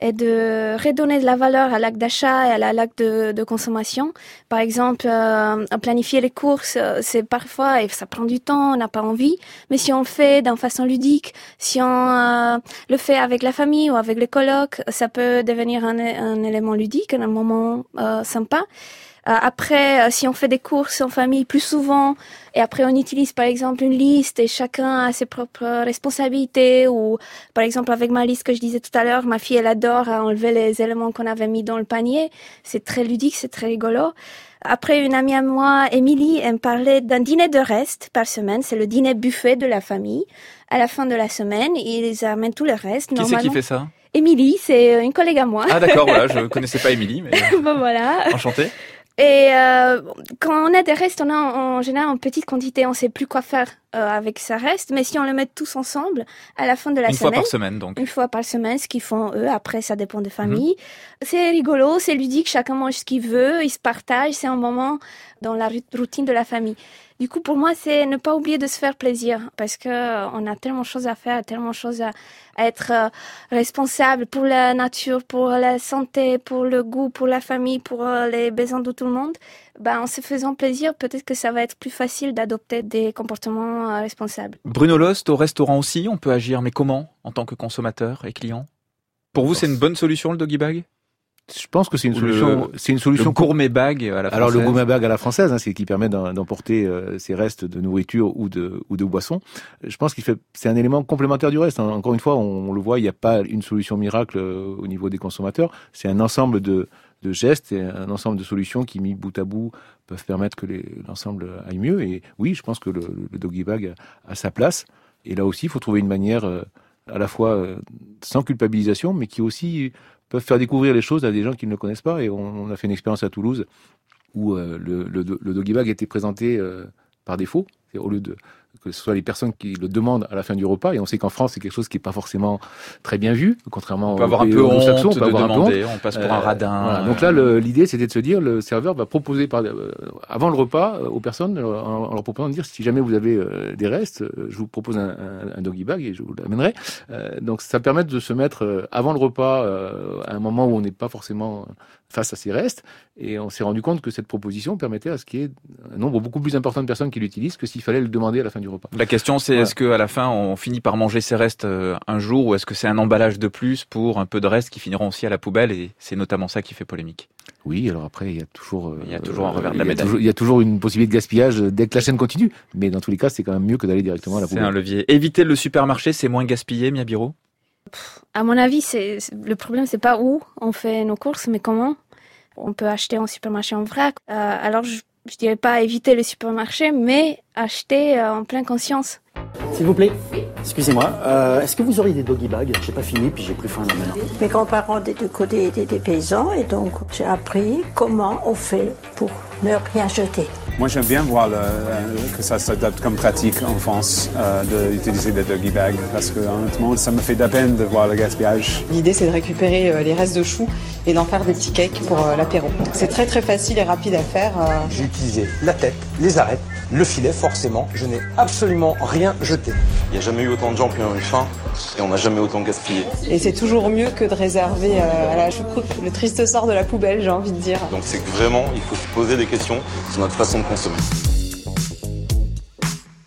[SPEAKER 3] et de redonner de la valeur à l'acte d'achat et à l'acte de, de consommation. Par exemple, euh, planifier les courses, euh, c'est parfois, et ça prend du temps, on n'a pas envie, mais si on le fait d'une façon ludique, si on euh, le fait avec la famille ou avec les colocs, ça peut devenir un, un élément ludique, un moment euh, sympa. Euh, après, euh, si on fait des courses en famille plus souvent, et après on utilise par exemple une liste et chacun a ses propres responsabilités, ou par exemple avec ma liste que je disais tout à l'heure, ma fille elle adore à enlever les éléments qu'on avait mis dans le panier. C'est très ludique, c'est très rigolo. Après, une amie à moi, Émilie, elle me parlait d'un dîner de reste par semaine. C'est le dîner buffet de la famille. À la fin de la semaine, ils amènent tout le reste.
[SPEAKER 1] Qui c'est qui fait ça?
[SPEAKER 3] Émilie, c'est une collègue à moi.
[SPEAKER 1] Ah d'accord, voilà, je *laughs* connaissais pas Émilie, mais *laughs*
[SPEAKER 3] bon, voilà.
[SPEAKER 1] enchanté.
[SPEAKER 3] Et euh, quand on a des restes, on a en, général en petite quantité, on sait plus quoi faire euh, avec ce reste. Mais si on le met tous ensemble, à la fin de la
[SPEAKER 1] Une fois
[SPEAKER 3] semaine,
[SPEAKER 1] par semaine, donc.
[SPEAKER 3] une fois par semaine, ce qu'ils font eux. Après, ça dépend des familles. C'est rigolo, c'est ludique. Chacun mange ce qu'il veut, ils se partagent. C'est un moment dans la routine de la famille. Du coup, pour moi, c'est ne pas oublier de se faire plaisir parce que euh, on a tellement de choses à faire, tellement de choses à, à être euh, responsable pour la nature, pour la santé, pour le goût, pour la famille, pour euh, les besoins de tout le monde. Ben, en se faisant plaisir, peut-être que ça va être plus facile d'adopter des comportements euh, responsables.
[SPEAKER 1] Bruno Lost, au restaurant aussi, on peut agir, mais comment en tant que consommateur et client? Pour vous, c'est une bonne solution le doggy bag?
[SPEAKER 4] Je pense que c'est une solution.
[SPEAKER 1] le-
[SPEAKER 4] C'est une
[SPEAKER 1] Le
[SPEAKER 4] solution.
[SPEAKER 1] gourmet bag à la
[SPEAKER 4] Alors le
[SPEAKER 1] française.
[SPEAKER 4] gourmet bag à la française, hein, c'est qui permet d'emporter euh, ses restes de nourriture ou de ou de boissons. Je pense qu'il fait c'est un élément complémentaire du reste. hein. Encore une fois, on, on le voit, il n'y a pas une solution miracle euh, au niveau des consommateurs. C'est un ensemble de de gestes et un ensemble de solutions qui mis bout à bout peuvent permettre que l'ensemble aille mieux. Et oui, je pense que le, doggy bag a, sa place. Et là aussi, il faut trouver une manière euh, à la fois euh, sans culpabilisation, mais qui aussi peuvent faire découvrir les choses à des gens qui ne le connaissent pas. Et on, a fait une expérience à Toulouse où euh, le, le, doggy bag était présenté par défaut, au lieu de que ce soit les personnes qui le demandent à la fin du repas. Et on sait qu'en France, c'est quelque chose qui n'est pas forcément très bien vu, contrairement
[SPEAKER 1] On peut
[SPEAKER 4] aux
[SPEAKER 1] avoir un peu honte
[SPEAKER 4] on peut
[SPEAKER 1] de
[SPEAKER 4] avoir un peu honte.
[SPEAKER 1] demander, on passe pour un
[SPEAKER 4] Euh,
[SPEAKER 1] radin.
[SPEAKER 4] voilà. Donc là, le- l'idée, c'était de se dire, le serveur va proposer par, euh, avant le repas euh, aux personnes, euh, en, leur proposant de dire, si jamais vous avez euh, des restes, euh, je vous propose un, un, un doggy bag et je vous l'amènerai. Euh, donc ça permet de se mettre euh, avant le repas, euh, à un moment où on n'est pas forcément face à ces restes. Et on s'est rendu compte que cette proposition permettait à ce qu'il y ait un nombre beaucoup plus important de personnes qui l'utilisent que s'il fallait le demander à la fin du repas.
[SPEAKER 1] La question c'est
[SPEAKER 4] Voilà.
[SPEAKER 1] est-ce que à la fin on finit par manger ses restes euh, un jour ou est-ce que c'est un emballage de plus pour un peu de restes qui finiront aussi à la poubelle et c'est notamment ça qui fait polémique.
[SPEAKER 4] Oui, alors après, il y a toujours, euh,
[SPEAKER 1] Il y a toujours un revers de la médaille.
[SPEAKER 4] Il y a toujours une possibilité de gaspillage dès que la chaîne continue. Mais dans tous les cas, c'est quand même mieux que d'aller directement à la
[SPEAKER 1] C'est
[SPEAKER 4] poubelle.
[SPEAKER 1] un levier. Éviter le supermarché, c'est moins gaspillé, Miabiro
[SPEAKER 3] À mon avis, c'est c'est- le problème, c'est pas où on fait nos courses, mais comment. On peut acheter en supermarché en vrac. Euh, alors, je, je dirais pas éviter le supermarché, mais acheter euh, en pleine conscience.
[SPEAKER 7] S'il vous plaît Excusez-moi, euh, est-ce que vous auriez des doggy bags? J'ai pas fini, puis j'ai plus faim là maintenant.
[SPEAKER 9] Mes grands-parents des deux côtés étaient des paysans et donc j'ai appris comment on fait pour ne rien jeter.
[SPEAKER 10] Moi, j'aime bien voir le- euh, que ça s'adapte comme pratique en France euh, d'utiliser des doggy bags parce que honnêtement, ça me fait de la peine de voir le gaspillage.
[SPEAKER 11] L'idée, c'est de récupérer euh, les restes de choux et d'en faire des petits cakes pour euh, l'apéro. C'est très très facile et rapide à faire.
[SPEAKER 12] J'ai utilisé la tête, les arêtes, le filet, forcément. Je n'ai absolument rien jeté.
[SPEAKER 13] Il n'y a jamais eu autant de gens qui ont eu faim et on n'a jamais autant gaspillé.
[SPEAKER 11] Et c'est toujours mieux que de réserver euh, à la choucroute le triste sort de la poubelle, j'ai envie de dire.
[SPEAKER 13] Donc c'est que vraiment, il faut se poser des questions sur notre façon de consommer.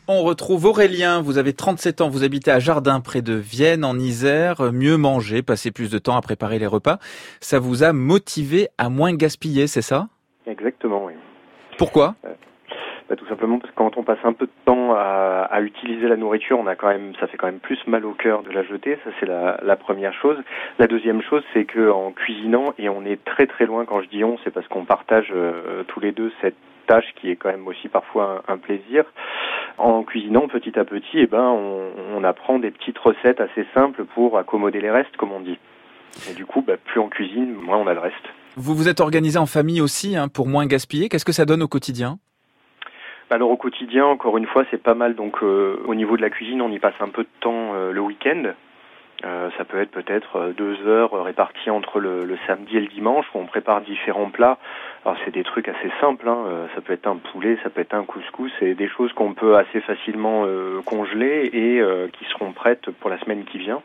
[SPEAKER 1] On retrouve Aurélien, vous avez 37 ans, vous habitez à Jardin près de Vienne en Isère, mieux manger, passer plus de temps à préparer les repas, ça vous a motivé à moins gaspiller, c'est ça?
[SPEAKER 5] Exactement, oui.
[SPEAKER 1] Pourquoi?
[SPEAKER 5] Bah, tout simplement parce que quand on passe un peu de temps à, utiliser la nourriture, on a quand même, ça fait quand même plus mal au cœur de la jeter. Ça c'est la, première chose. La deuxième chose, c'est que en cuisinant, et on est très très loin quand je dis on, c'est parce qu'on partage euh, tous les deux cette tâche qui est quand même aussi parfois un, plaisir. En cuisinant petit à petit, eh ben, on, apprend des petites recettes assez simples pour accommoder les restes, comme on dit. Et du coup, bah, plus on cuisine, moins on a de reste.
[SPEAKER 1] Vous vous êtes organisé en famille aussi hein, pour moins gaspiller, qu'est-ce que ça donne au quotidien?
[SPEAKER 5] Alors au quotidien, encore une fois, c'est pas mal. Donc euh, au niveau de la cuisine, on y passe un peu de temps euh, le week-end. Euh, ça peut être peut-être deux heures réparties entre le, samedi et le dimanche où on prépare différents plats. Alors c'est des trucs assez simples. Hein. Ça peut être un poulet, ça peut être un couscous. C'est des choses qu'on peut assez facilement congeler et qui seront prêtes pour la semaine qui vient.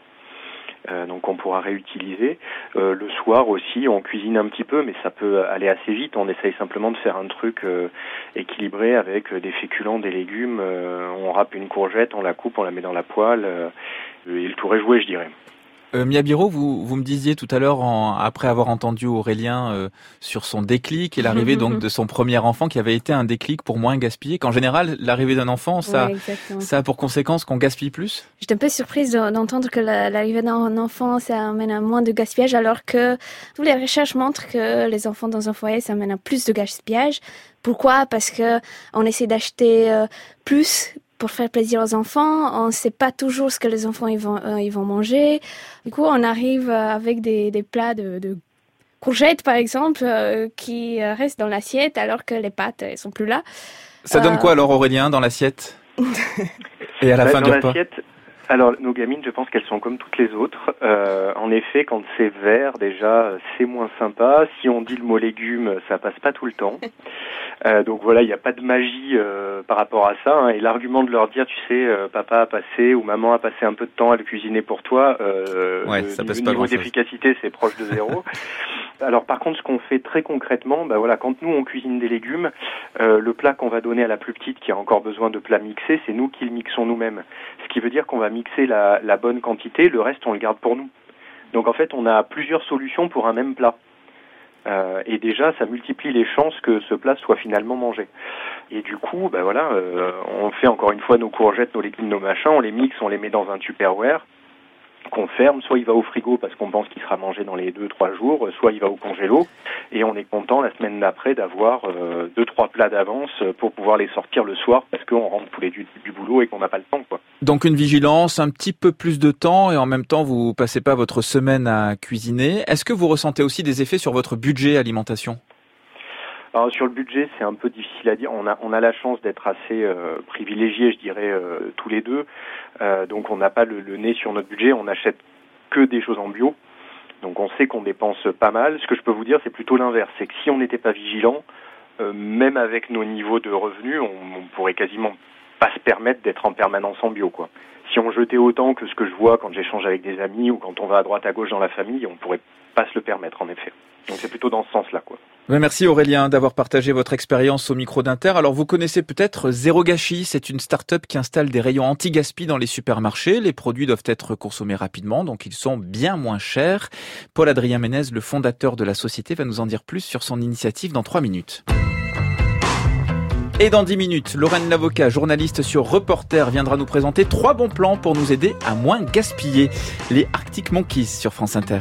[SPEAKER 5] Euh, donc on pourra réutiliser. Euh, le soir aussi, on cuisine un petit peu, mais ça peut aller assez vite. On essaye simplement de faire un truc euh, équilibré avec des féculents, des légumes. On râpe une courgette, on la coupe, on la met dans la poêle. et le tour est joué, je dirais.
[SPEAKER 1] Euh, Miabiro, vous, vous me disiez tout à l'heure, après avoir entendu Aurélien euh, sur son déclic et l'arrivée donc *laughs* de son premier enfant, qui avait été un déclic pour moins gaspiller, qu'en général, l'arrivée d'un enfant, ça,
[SPEAKER 3] Ouais,
[SPEAKER 1] ça a pour conséquence qu'on gaspille plus?
[SPEAKER 3] J'étais un peu surprise de- d'entendre que la- l'arrivée d'un enfant, ça amène à moins de gaspillage, alors que toutes les recherches montrent que les enfants dans un foyer, ça amène à plus de gaspillage. Pourquoi? Parce que on essaie d'acheter euh, plus pour faire plaisir aux enfants. On ne sait pas toujours ce que les enfants ils vont, euh, ils vont manger. Du coup, on arrive euh, avec des, des plats de, de courgettes, par exemple, euh, qui euh, restent dans l'assiette, alors que les pâtes, elles sont plus là.
[SPEAKER 1] Ça donne quoi alors Aurélien dans l'assiette? *laughs* Et à la
[SPEAKER 5] Bah,
[SPEAKER 1] fin
[SPEAKER 5] dans
[SPEAKER 1] du repas?
[SPEAKER 5] l'assiette, alors nos gamines, je pense qu'elles sont comme toutes les autres. Euh, en effet, quand c'est vert, déjà, c'est moins sympa. Si on dit le mot légumes, ça passe pas tout le temps. *laughs* Euh, donc voilà, il n'y a pas de magie euh, par rapport à ça. hein. Et l'argument de leur dire, tu sais, euh, papa a passé ou maman a passé un peu de temps à le cuisiner pour toi, euh,
[SPEAKER 1] Ouais,
[SPEAKER 5] le,
[SPEAKER 1] ça pèse pas
[SPEAKER 5] niveau d'efficacité, c'est proche de zéro. *laughs* Alors par contre, ce qu'on fait très concrètement, bah voilà, quand nous on cuisine des légumes, euh, le plat qu'on va donner à la plus petite qui a encore besoin de plats mixés, c'est nous qui le mixons nous-mêmes. Ce qui veut dire qu'on va mixer la, bonne quantité, le reste on le garde pour nous. Donc en fait, on a plusieurs solutions pour un même plat. Euh, et déjà, ça multiplie les chances que ce plat soit finalement mangé. Et du coup, bah voilà, euh, on fait encore une fois nos courgettes, nos légumes, nos machins, on les mixe, on les met dans un tupperware qu'on ferme, soit il va au frigo parce qu'on pense qu'il sera mangé dans les deux trois jours, soit il va au congélo et on est content la semaine d'après d'avoir euh, deux trois plats d'avance pour pouvoir les sortir le soir parce qu'on rentre tous les du, du boulot et qu'on n'a pas le temps quoi.
[SPEAKER 1] Donc une vigilance, un petit peu plus de temps et en même temps vous passez pas votre semaine à cuisiner. Est-ce que vous ressentez aussi des effets sur votre budget alimentation?
[SPEAKER 5] Alors sur le budget, c'est un peu difficile à dire. On a la chance d'être assez euh, privilégiés, je dirais, euh, tous les deux. Euh, donc on n'a pas le, nez sur notre budget. On n'achète que des choses en bio. Donc on sait qu'on dépense pas mal. Ce que je peux vous dire, c'est plutôt l'inverse. C'est que si on n'était pas vigilant, même avec nos niveaux de revenus, on, on pourrait quasiment pas se permettre d'être en permanence en bio. Si on jetait autant que ce que je vois quand j'échange avec des amis ou quand on va à droite à gauche dans la famille, on pourrait pas se le permettre, en effet. Donc c'est plutôt dans ce sens-là, quoi.
[SPEAKER 1] Merci Aurélien d'avoir partagé votre expérience au micro d'Inter. Alors vous connaissez peut-être Zéro Gâchis, c'est une start-up qui installe des rayons anti-gaspi dans les supermarchés. Les produits doivent être consommés rapidement, donc ils sont bien moins chers. Paul-Adrien Ménez, le fondateur de la société, va nous en dire plus sur son initiative dans trois minutes. Et dans 10 minutes, Lorraine Lavocat, journaliste sur Reporter, viendra nous présenter trois bons plans pour nous aider à moins gaspiller. Les Arctic Monkeys sur France Inter.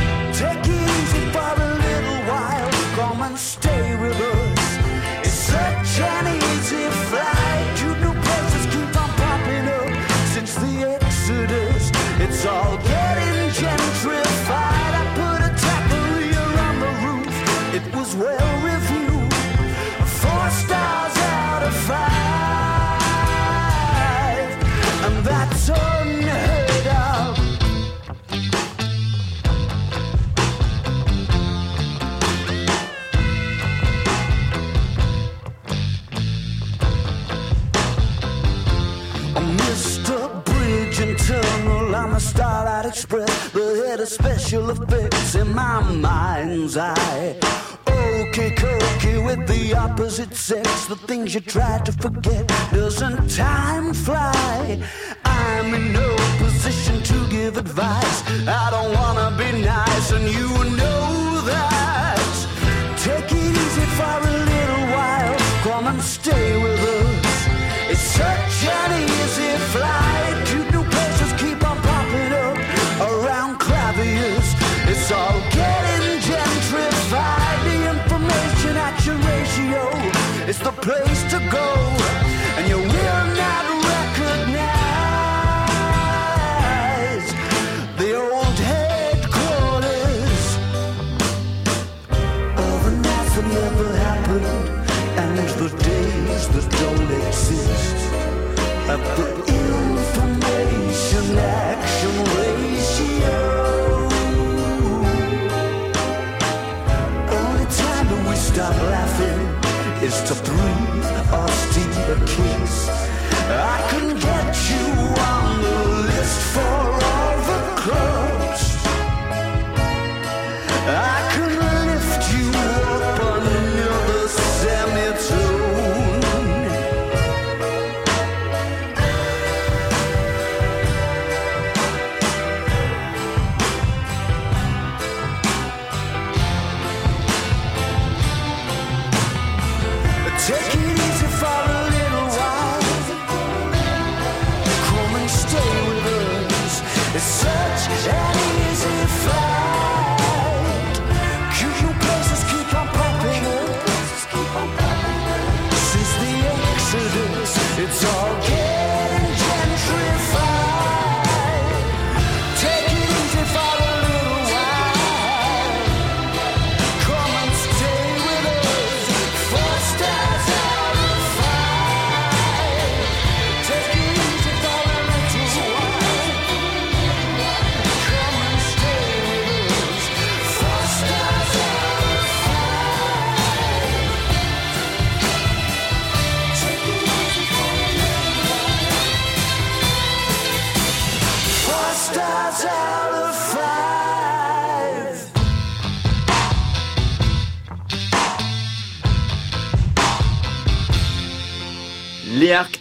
[SPEAKER 14] Tunnel on the Starlight Express. The head of special effects in my mind's eye. Okay, cookie with the opposite sex. The things you try to forget. Doesn't time fly? I'm in no position to give advice. I don't wanna be nice, and you know that. Take it easy for a little while. Come and stay with us. It's such an easy flight. It's all getting gentrified. The information action ratio is the place to go.
[SPEAKER 1] 啊。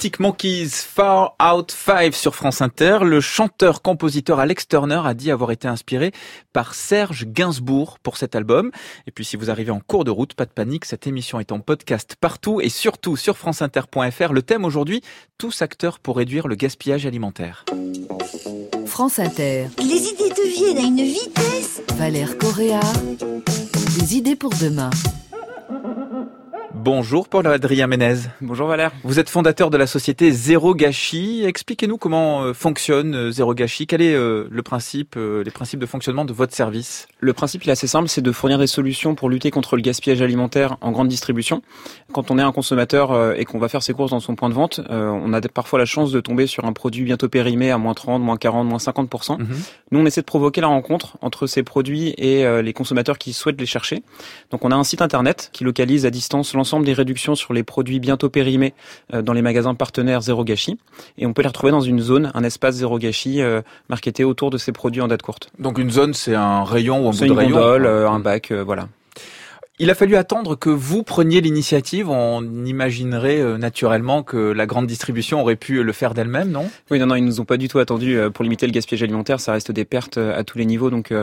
[SPEAKER 1] Arctic Monkeys, Far Out 5 sur France Inter. Le chanteur-compositeur Alex Turner a dit avoir été inspiré par Serge Gainsbourg pour cet album. Et puis si vous arrivez en cours de route, pas de panique, cette émission est en podcast partout et surtout sur franceinter.fr. Le thème aujourd'hui, tous acteurs pour réduire le gaspillage alimentaire.
[SPEAKER 2] France Inter.
[SPEAKER 15] Les idées deviennent à une vitesse.
[SPEAKER 2] Valère Correa. Des idées pour demain.
[SPEAKER 1] Bonjour Paul-Adrien Ménez.
[SPEAKER 16] Bonjour Valère.
[SPEAKER 1] Vous êtes fondateur de la société Zéro Gâchis. Expliquez-nous comment euh, fonctionne euh, Zéro Gâchis. Quel est euh, le principe, les principes de fonctionnement de votre service?
[SPEAKER 16] Le principe il est assez simple, c'est de fournir des solutions pour lutter contre le gaspillage alimentaire en grande distribution. Quand on est un consommateur et qu'on va faire ses courses dans son point de vente, on a parfois la chance de tomber sur un produit bientôt périmé à moins 30, moins 40, moins 50%. Mhm. Nous on essaie de provoquer la rencontre entre ces produits et les consommateurs qui souhaitent les chercher. Donc on a un site internet qui localise à distance l'ensemble des réductions sur les produits bientôt périmés euh, dans les magasins partenaires Zéro Gâchis. Et on peut les retrouver dans une zone, un espace Zéro Gâchis euh, marketé autour de ces produits en date courte.
[SPEAKER 1] Donc une zone, c'est un rayon ou un bout
[SPEAKER 16] de
[SPEAKER 1] une rayon
[SPEAKER 16] gondole, euh, un bac, voilà.
[SPEAKER 1] Il a fallu attendre que vous preniez l'initiative. On imaginerait euh, naturellement que la grande distribution aurait pu le faire d'elle-même, non?
[SPEAKER 16] Oui, non, non, ils nous ont pas du tout attendu euh, pour limiter le gaspillage alimentaire. Ça reste des pertes euh, à tous les niveaux, donc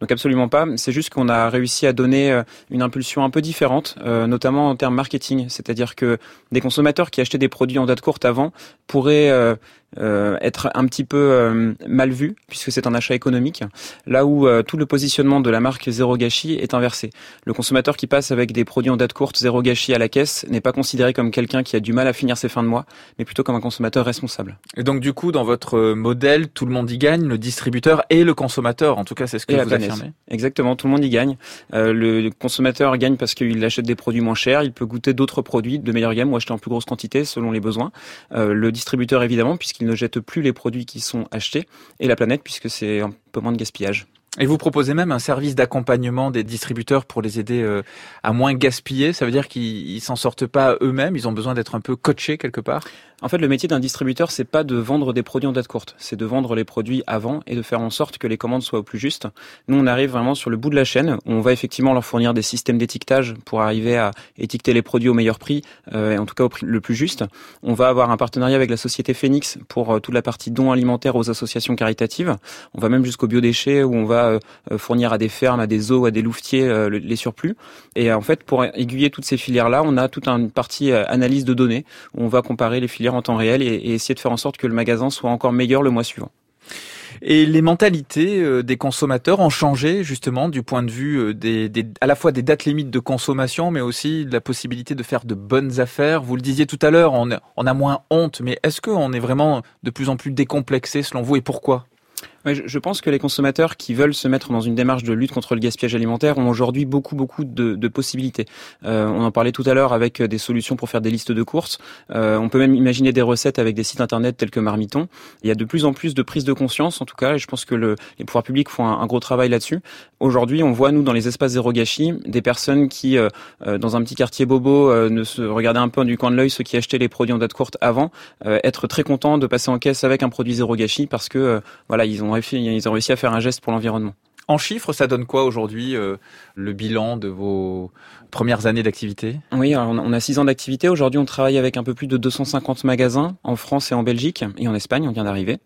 [SPEAKER 16] donc absolument pas. C'est juste qu'on a réussi à donner une impulsion un peu différente, notamment en termes marketing. C'est-à-dire que des consommateurs qui achetaient des produits en date courte avant pourraient euh, être un petit peu euh, mal vu puisque c'est un achat économique, là où euh, tout le positionnement de la marque Zéro Gâchis est inversé. Le consommateur qui passe avec des produits en date courte Zéro Gâchis à la caisse n'est pas considéré comme quelqu'un qui a du mal à finir ses fins de mois, mais plutôt comme un consommateur responsable.
[SPEAKER 1] Et donc du coup, dans votre modèle, tout le monde y gagne, le distributeur et le consommateur. En tout cas, c'est ce que vous affirmez.
[SPEAKER 16] Exactement, tout le monde y gagne. le consommateur gagne parce qu'il achète des produits moins chers, il peut goûter d'autres produits de meilleure gamme ou acheter en plus grosse quantité selon les besoins. le distributeur évidemment, puisqu'il ne jette plus les produits qui sont achetés, et la planète, puisque c'est un peu moins de gaspillage.
[SPEAKER 1] Et vous proposez même un service d'accompagnement des distributeurs pour les aider euh, à moins gaspiller. Ça veut dire qu'ils s'en sortent pas eux-mêmes. Ils ont besoin d'être un peu coachés quelque part?
[SPEAKER 16] En fait, le métier d'un distributeur, c'est pas de vendre des produits en date courte, c'est de vendre les produits avant et de faire en sorte que les commandes soient au plus juste. Nous, on arrive vraiment sur le bout de la chaîne. On va effectivement leur fournir des systèmes d'étiquetage pour arriver à étiqueter les produits au meilleur prix, euh, et en tout cas au prix le plus juste. On va avoir un partenariat avec la société Phoenix pour euh, toute la partie dons alimentaires aux associations caritatives. On va même jusqu'au biodéchets où on va euh, fournir à des fermes, à des zoos, à des louvetiers les surplus. Et en fait, pour aiguiller toutes ces filières-là, on a toute une partie analyse de données où on va comparer les filières en temps réel et, essayer de faire en sorte que le magasin soit encore meilleur le mois suivant.
[SPEAKER 1] Et les mentalités euh, des consommateurs ont changé justement du point de vue euh, des, à la fois des dates limites de consommation, mais aussi de la possibilité de faire de bonnes affaires. Vous le disiez tout à l'heure, on, on, a moins honte, mais est-ce qu'on est vraiment de plus en plus décomplexé selon vous et pourquoi?
[SPEAKER 16] Je pense que les consommateurs qui veulent se mettre dans une démarche de lutte contre le gaspillage alimentaire ont aujourd'hui beaucoup beaucoup de, de possibilités. Euh, on en parlait tout à l'heure avec des solutions pour faire des listes de courses. Euh, on peut même imaginer des recettes avec des sites internet tels que Marmiton. Il y a de plus en plus de prise de conscience, en tout cas, et je pense que le, les pouvoirs publics font un, gros travail là-dessus. Aujourd'hui, on voit nous dans les espaces zéro gâchis des personnes qui, euh, euh dans un petit quartier bobo, euh, ne se regardaient un peu du coin de l'œil ceux qui achetaient les produits en date courte avant, euh, être très contents de passer en caisse avec un produit zéro gâchis parce que voilà, ils ont ils ont réussi à faire un geste pour l'environnement.
[SPEAKER 1] En chiffres, ça donne quoi aujourd'hui euh, le bilan de vos premières années d'activité?
[SPEAKER 16] Oui, on a six ans d'activité. Aujourd'hui, on travaille avec un peu plus de 250 magasins en France et en Belgique et en Espagne. On vient d'arriver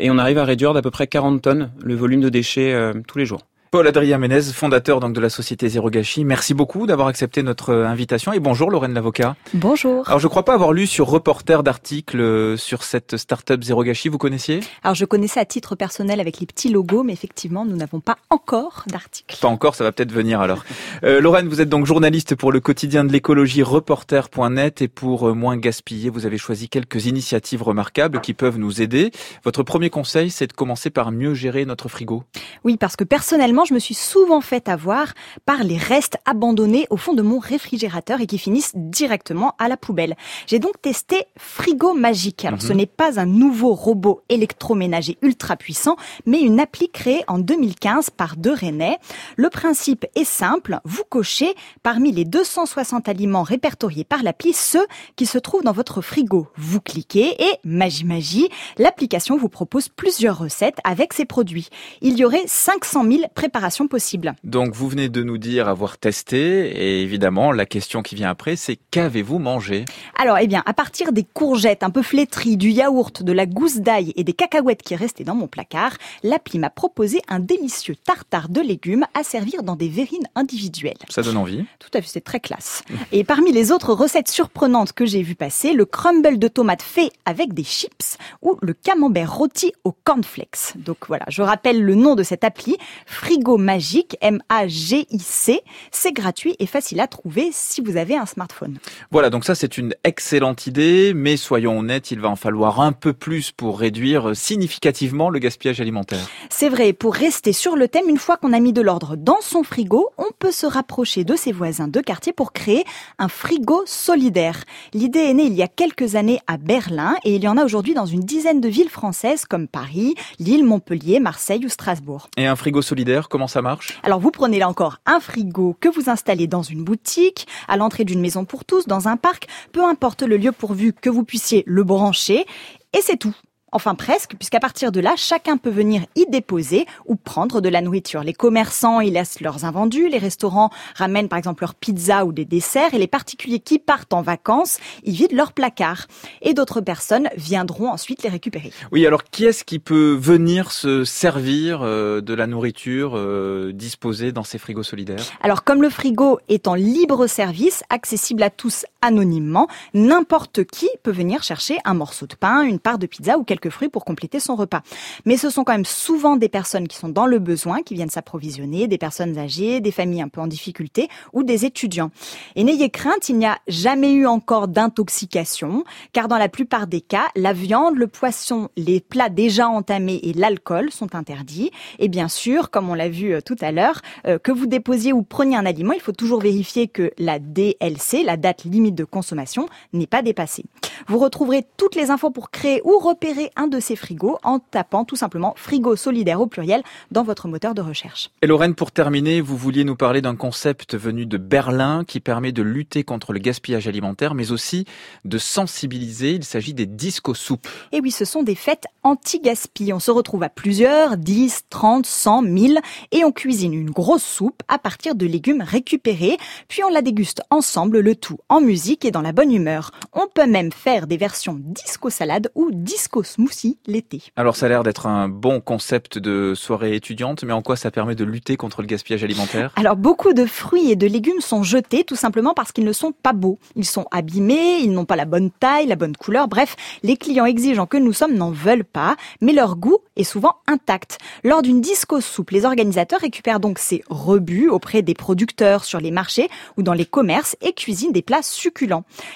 [SPEAKER 16] et on arrive à réduire d'à peu près 40 tonnes le volume de déchets euh, tous les jours.
[SPEAKER 1] Paul-Adrien Ménez, fondateur donc de la société Zéro Gâchis. Merci beaucoup d'avoir accepté notre euh, invitation et bonjour Lorraine l'avocat.
[SPEAKER 17] Bonjour.
[SPEAKER 1] Alors je crois pas avoir lu sur reporter d'articles euh, sur cette start-up Zéro Gâchis, vous connaissiez?
[SPEAKER 17] Alors je connaissais à titre personnel avec les petits logos, mais effectivement nous n'avons pas encore d'articles.
[SPEAKER 1] Pas encore, ça va peut-être venir alors. *laughs* Euh, Lorraine, vous êtes donc journaliste pour le quotidien de l'écologie reporter.net et pour euh, moins gaspiller, vous avez choisi quelques initiatives remarquables qui peuvent nous aider. Votre premier conseil, c'est de commencer par mieux gérer notre frigo.
[SPEAKER 17] Oui, parce que personnellement, je me suis souvent fait avoir par les restes abandonnés au fond de mon réfrigérateur et qui finissent directement à la poubelle. J'ai donc testé Frigo Magique. Alors, ce mhm. n'est pas un nouveau robot électroménager ultra puissant, mais une appli créée en 2015 par deux Rennais. Le principe est simple. Vous cochez parmi les 260 aliments répertoriés par l'appli ceux qui se trouvent dans votre frigo. Vous cliquez et magie magie, l'application vous propose plusieurs recettes avec ces produits. Il y aurait 500 000 préparation possible.
[SPEAKER 1] Donc vous venez de nous dire avoir testé et évidemment la question qui vient après c'est qu'avez-vous mangé?
[SPEAKER 17] Alors, eh bien, à partir des courgettes un peu flétries, du yaourt, de la gousse d'ail et des cacahuètes qui restaient dans mon placard, l'appli m'a proposé un délicieux tartare de légumes à servir dans des verrines individuelles.
[SPEAKER 1] Ça donne envie.
[SPEAKER 17] Tout à fait, c'est très classe. Et parmi les autres recettes surprenantes que j'ai vues passer, le crumble de tomates fait avec des chips ou le camembert rôti au cornflakes. Donc voilà, je rappelle le nom de cette appli, Frigo Magique, M-A-G-I-C. C'est gratuit et facile à trouver si vous avez un smartphone.
[SPEAKER 1] Voilà, donc ça c'est une excellente idée, mais soyons honnêtes, il va en falloir un peu plus pour réduire significativement le gaspillage alimentaire.
[SPEAKER 17] C'est vrai, pour rester sur le thème, une fois qu'on a mis de l'ordre dans son frigo, on peut se rapprocher de ses voisins de quartier pour créer un frigo solidaire. L'idée est née il y a quelques années à Berlin et il y en a aujourd'hui dans une dizaine de villes françaises comme Paris, Lille, Montpellier, Marseille ou Strasbourg.
[SPEAKER 1] Et un frigo solidaire, comment ça marche?
[SPEAKER 17] Alors vous prenez là encore un frigo que vous installez dans une boutique, à l'entrée d'une maison pour tous, dans un parc, peu importe le lieu pourvu que vous puissiez le brancher, et c'est tout. Enfin presque, puisqu'à partir de là, chacun peut venir y déposer ou prendre de la nourriture. Les commerçants y laissent leurs invendus, les restaurants ramènent par exemple leurs pizzas ou des desserts, et les particuliers qui partent en vacances y vident leurs placards. Et d'autres personnes viendront ensuite les récupérer.
[SPEAKER 1] Oui, alors qui est-ce qui peut venir se servir euh, de la nourriture euh, disposée dans ces frigos solidaires?
[SPEAKER 17] Alors comme le frigo est en libre service, accessible à tous anonymement, n'importe qui peut venir chercher un morceau de pain, une part de pizza ou quelque fruits pour compléter son repas. Mais ce sont quand même souvent des personnes qui sont dans le besoin, qui viennent s'approvisionner, des personnes âgées, des familles un peu en difficulté ou des étudiants. Et n'ayez crainte, il n'y a jamais eu encore d'intoxication, car dans la plupart des cas, la viande, le poisson, les plats déjà entamés et l'alcool sont interdits. Et bien sûr, comme on l'a vu euh, tout à l'heure, euh, que vous déposiez ou preniez un aliment, il faut toujours vérifier que la DLC, la date limite de consommation, n'est pas dépassée. Vous retrouverez toutes les infos pour créer ou repérer un de ces frigos en tapant tout simplement frigo solidaire au pluriel dans votre moteur de recherche.
[SPEAKER 1] Et Lorraine, pour terminer, vous vouliez nous parler d'un concept venu de Berlin qui permet de lutter contre le gaspillage alimentaire, mais aussi de sensibiliser. Il s'agit des disco soupes.
[SPEAKER 17] Et oui, ce sont des fêtes anti-gaspi. On se retrouve à plusieurs, 10, 30, 100, 1000, et on cuisine une grosse soupe à partir de légumes récupérés, puis on la déguste ensemble, le tout en musique et dans la bonne humeur. On peut même faire des versions disco salade ou disco smoothie l'été.
[SPEAKER 1] Alors ça a l'air d'être un bon concept de soirée étudiante, mais en quoi ça permet de lutter contre le gaspillage alimentaire?
[SPEAKER 17] Alors beaucoup de fruits et de légumes sont jetés tout simplement parce qu'ils ne sont pas beaux. Ils sont abîmés, ils n'ont pas la bonne taille, la bonne couleur, bref, les clients exigeants que nous sommes n'en veulent pas, mais leur goût est souvent intact. Lors d'une disco soupe, les organisateurs récupèrent donc ces rebuts auprès des producteurs sur les marchés ou dans les commerces et cuisinent des plats succulents.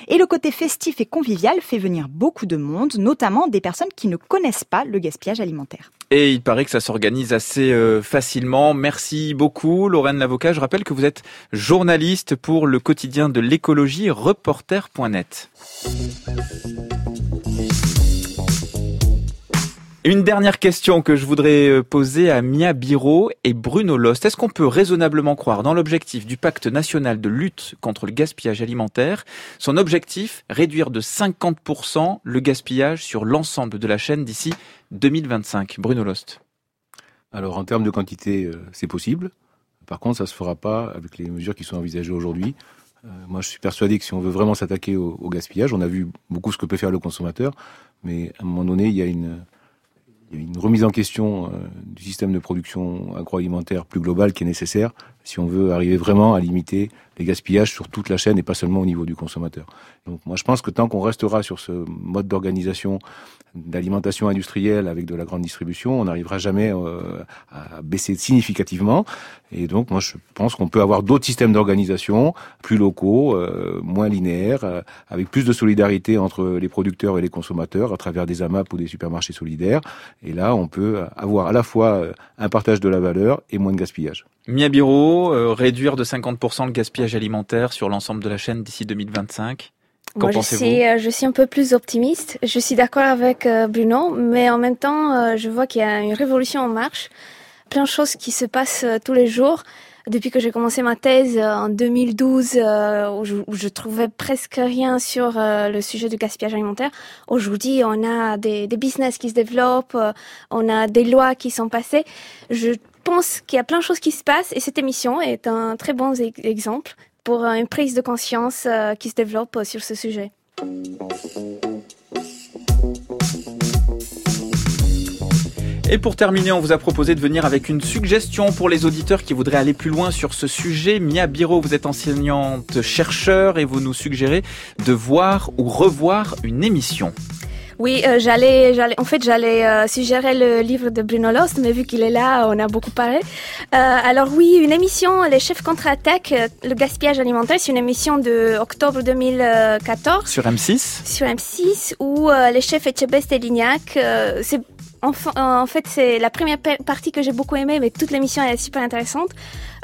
[SPEAKER 17] Et le côté festif et convivial fait venir beaucoup de monde, notamment des personnes qui ne connaissent pas le gaspillage alimentaire.
[SPEAKER 1] Et il paraît que ça s'organise assez euh, facilement. Merci beaucoup, Lorraine Lavocat. Je rappelle que vous êtes journaliste pour le quotidien de l'écologie, reporter.net. Une dernière question que je voudrais euh, poser à Mia Biro et Bruno Lost. Est-ce qu'on peut raisonnablement croire dans l'objectif du pacte national de lutte contre le gaspillage alimentaire? Son objectif, réduire de 50% le gaspillage sur l'ensemble de la chaîne d'ici 2025. Bruno Lost.
[SPEAKER 4] Alors en termes de quantité, euh, c'est possible. Par contre, ça se fera pas avec les mesures qui sont envisagées aujourd'hui. Euh, moi, je suis persuadé que si on veut vraiment s'attaquer au gaspillage, on a vu beaucoup ce que peut faire le consommateur, mais à un moment donné, il y a une il y a une remise en question euh, du système de production agroalimentaire plus global qui est nécessaire si on veut arriver vraiment à limiter les gaspillages sur toute la chaîne et pas seulement au niveau du consommateur. Donc moi je pense que tant qu'on restera sur ce mode d'organisation d'alimentation industrielle avec de la grande distribution, on n'arrivera jamais euh, à baisser significativement. Et donc moi je pense qu'on peut avoir d'autres systèmes d'organisation plus locaux, euh, moins linéaires, euh, avec plus de solidarité entre les producteurs et les consommateurs à travers des AMAP ou des supermarchés solidaires. Et là on peut avoir à la fois un partage de la valeur et moins de gaspillage.
[SPEAKER 1] Mia Biro, euh, réduire de 50% le gaspillage alimentaire sur l'ensemble de la chaîne d'ici 2025
[SPEAKER 3] Moi, je suis, euh, je suis un peu plus optimiste. Je suis d'accord avec euh, Bruno, mais en même temps, je vois qu'il y a une révolution en marche. Plein de choses qui se passent tous les jours. depuis que j'ai commencé ma thèse euh, en 2012, euh, où, je, où, je, trouvais presque rien sur euh, le sujet du gaspillage alimentaire. Aujourd'hui, on a des, des, business qui se développent, euh, on a des lois qui sont passées. Je pense qu'il y a plein de choses qui se passent et cette émission est un très bon exemple pour une prise de conscience qui se développe sur ce sujet.
[SPEAKER 1] Et pour terminer, on vous a proposé de venir avec une suggestion pour les auditeurs qui voudraient aller plus loin sur ce sujet. Mia Biro, vous êtes enseignante chercheur et vous nous suggérez de voir ou revoir une émission.
[SPEAKER 3] Oui, euh, j'allais, j'allais, en fait, j'allais euh, suggérer le livre de Bruno Lost, mais vu qu'il est là, on a beaucoup parlé. Euh, alors oui, une émission, Les chefs contre-attaque, le gaspillage alimentaire, c'est une émission de octobre 2014.
[SPEAKER 1] Sur M6
[SPEAKER 3] Sur M6, où les chefs Etchebest et Lignac, c'est Enfin, en fait, c'est la première partie que j'ai beaucoup aimée, mais toute l'émission est super intéressante.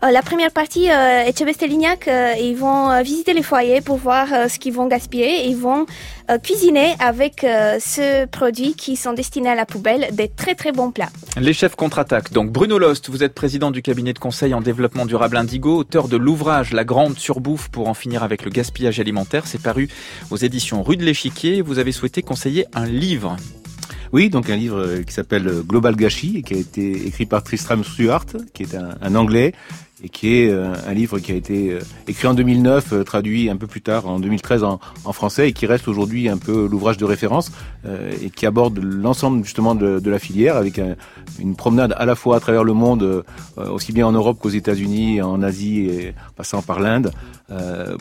[SPEAKER 3] Euh, la première partie, euh, Etchebest et Lignac, euh, ils vont euh, visiter les foyers pour voir euh, ce qu'ils vont gaspiller. Et ils vont euh, cuisiner avec ce produit qui sont destinés à la poubelle des très très bons plats.
[SPEAKER 1] Les chefs contre-attaque. Donc Bruno Lost, vous êtes président du cabinet de conseil en développement durable Indigo, auteur de l'ouvrage La grande surbouffe pour en finir avec le gaspillage alimentaire. C'est paru aux éditions Rue de l'Échiquier. Vous avez souhaité conseiller un livre.
[SPEAKER 4] Oui, donc un livre qui s'appelle Global Gâchis et qui a été écrit par Tristram Stuart, qui est un, un Anglais et qui est euh, un livre qui a été euh, écrit en 2009, euh, traduit un peu plus tard en 2013 en, français et qui reste aujourd'hui un peu l'ouvrage de référence et qui aborde l'ensemble justement de, la filière avec un, une promenade à la fois à travers le monde, aussi bien en Europe qu'aux États-Unis, en Asie et passant par l'Inde,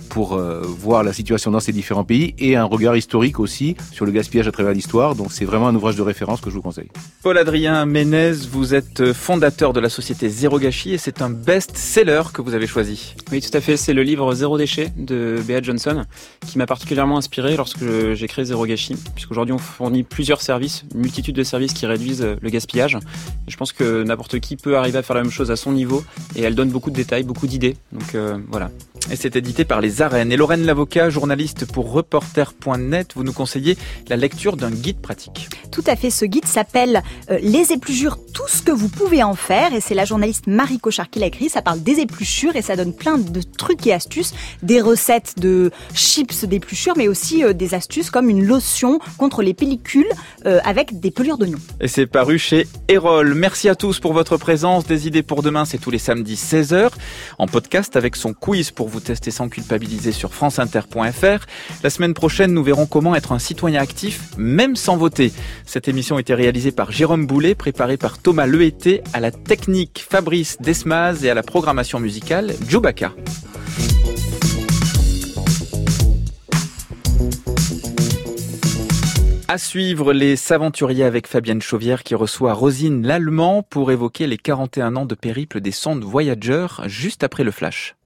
[SPEAKER 4] pour voir la situation dans ces différents pays et un regard historique aussi sur le gaspillage à travers l'histoire. Donc c'est vraiment un ouvrage de référence que je vous conseille.
[SPEAKER 1] Paul-Adrien Ménez, vous êtes fondateur de la société Zéro Gâchis et c'est un best seller que vous avez choisi.
[SPEAKER 16] Oui, tout à fait. C'est le livre Zéro déchet de Bea Johnson qui m'a particulièrement inspiré lorsque j'ai créé Zéro Gâchis, puisqu'aujourd'hui on fournit plusieurs services, une multitude de services qui réduisent le gaspillage. Je pense que n'importe qui peut arriver à faire la même chose à son niveau et elle donne beaucoup de détails, beaucoup d'idées. Donc euh, voilà.
[SPEAKER 1] Et c'est édité par les arènes. Et Lorraine Lavocat, journaliste pour reporter.net, vous nous conseillez la lecture d'un guide pratique.
[SPEAKER 17] Tout à fait. Ce guide s'appelle euh, Les épluchures, tout ce que vous pouvez en faire. Et c'est la journaliste Marie Cochard qui l'a écrit. Ça parle des épluchures et ça donne plein de trucs et astuces, des recettes de chips d'épluchures, mais aussi euh, des astuces comme une lotion contre les pellicules euh, avec des pelures d'oignons.
[SPEAKER 1] Et c'est paru chez Erol. Merci à tous pour votre présence. Des idées pour demain, c'est tous les samedis 16h en podcast avec son quiz pour vous tester sans culpabiliser sur franceinter.fr. La semaine prochaine, nous verrons comment être un citoyen actif même sans voter. Cette émission a été réalisée par Jérôme Boulet, préparée par Thomas Lehété, à la technique Fabrice Desmaz et à la programmation musicale Djoubaka. À suivre les Saventuriers avec Fabienne Chauvière qui reçoit Rosine Lallemand pour évoquer les 41 ans de périple des sondes Voyager juste après le flash.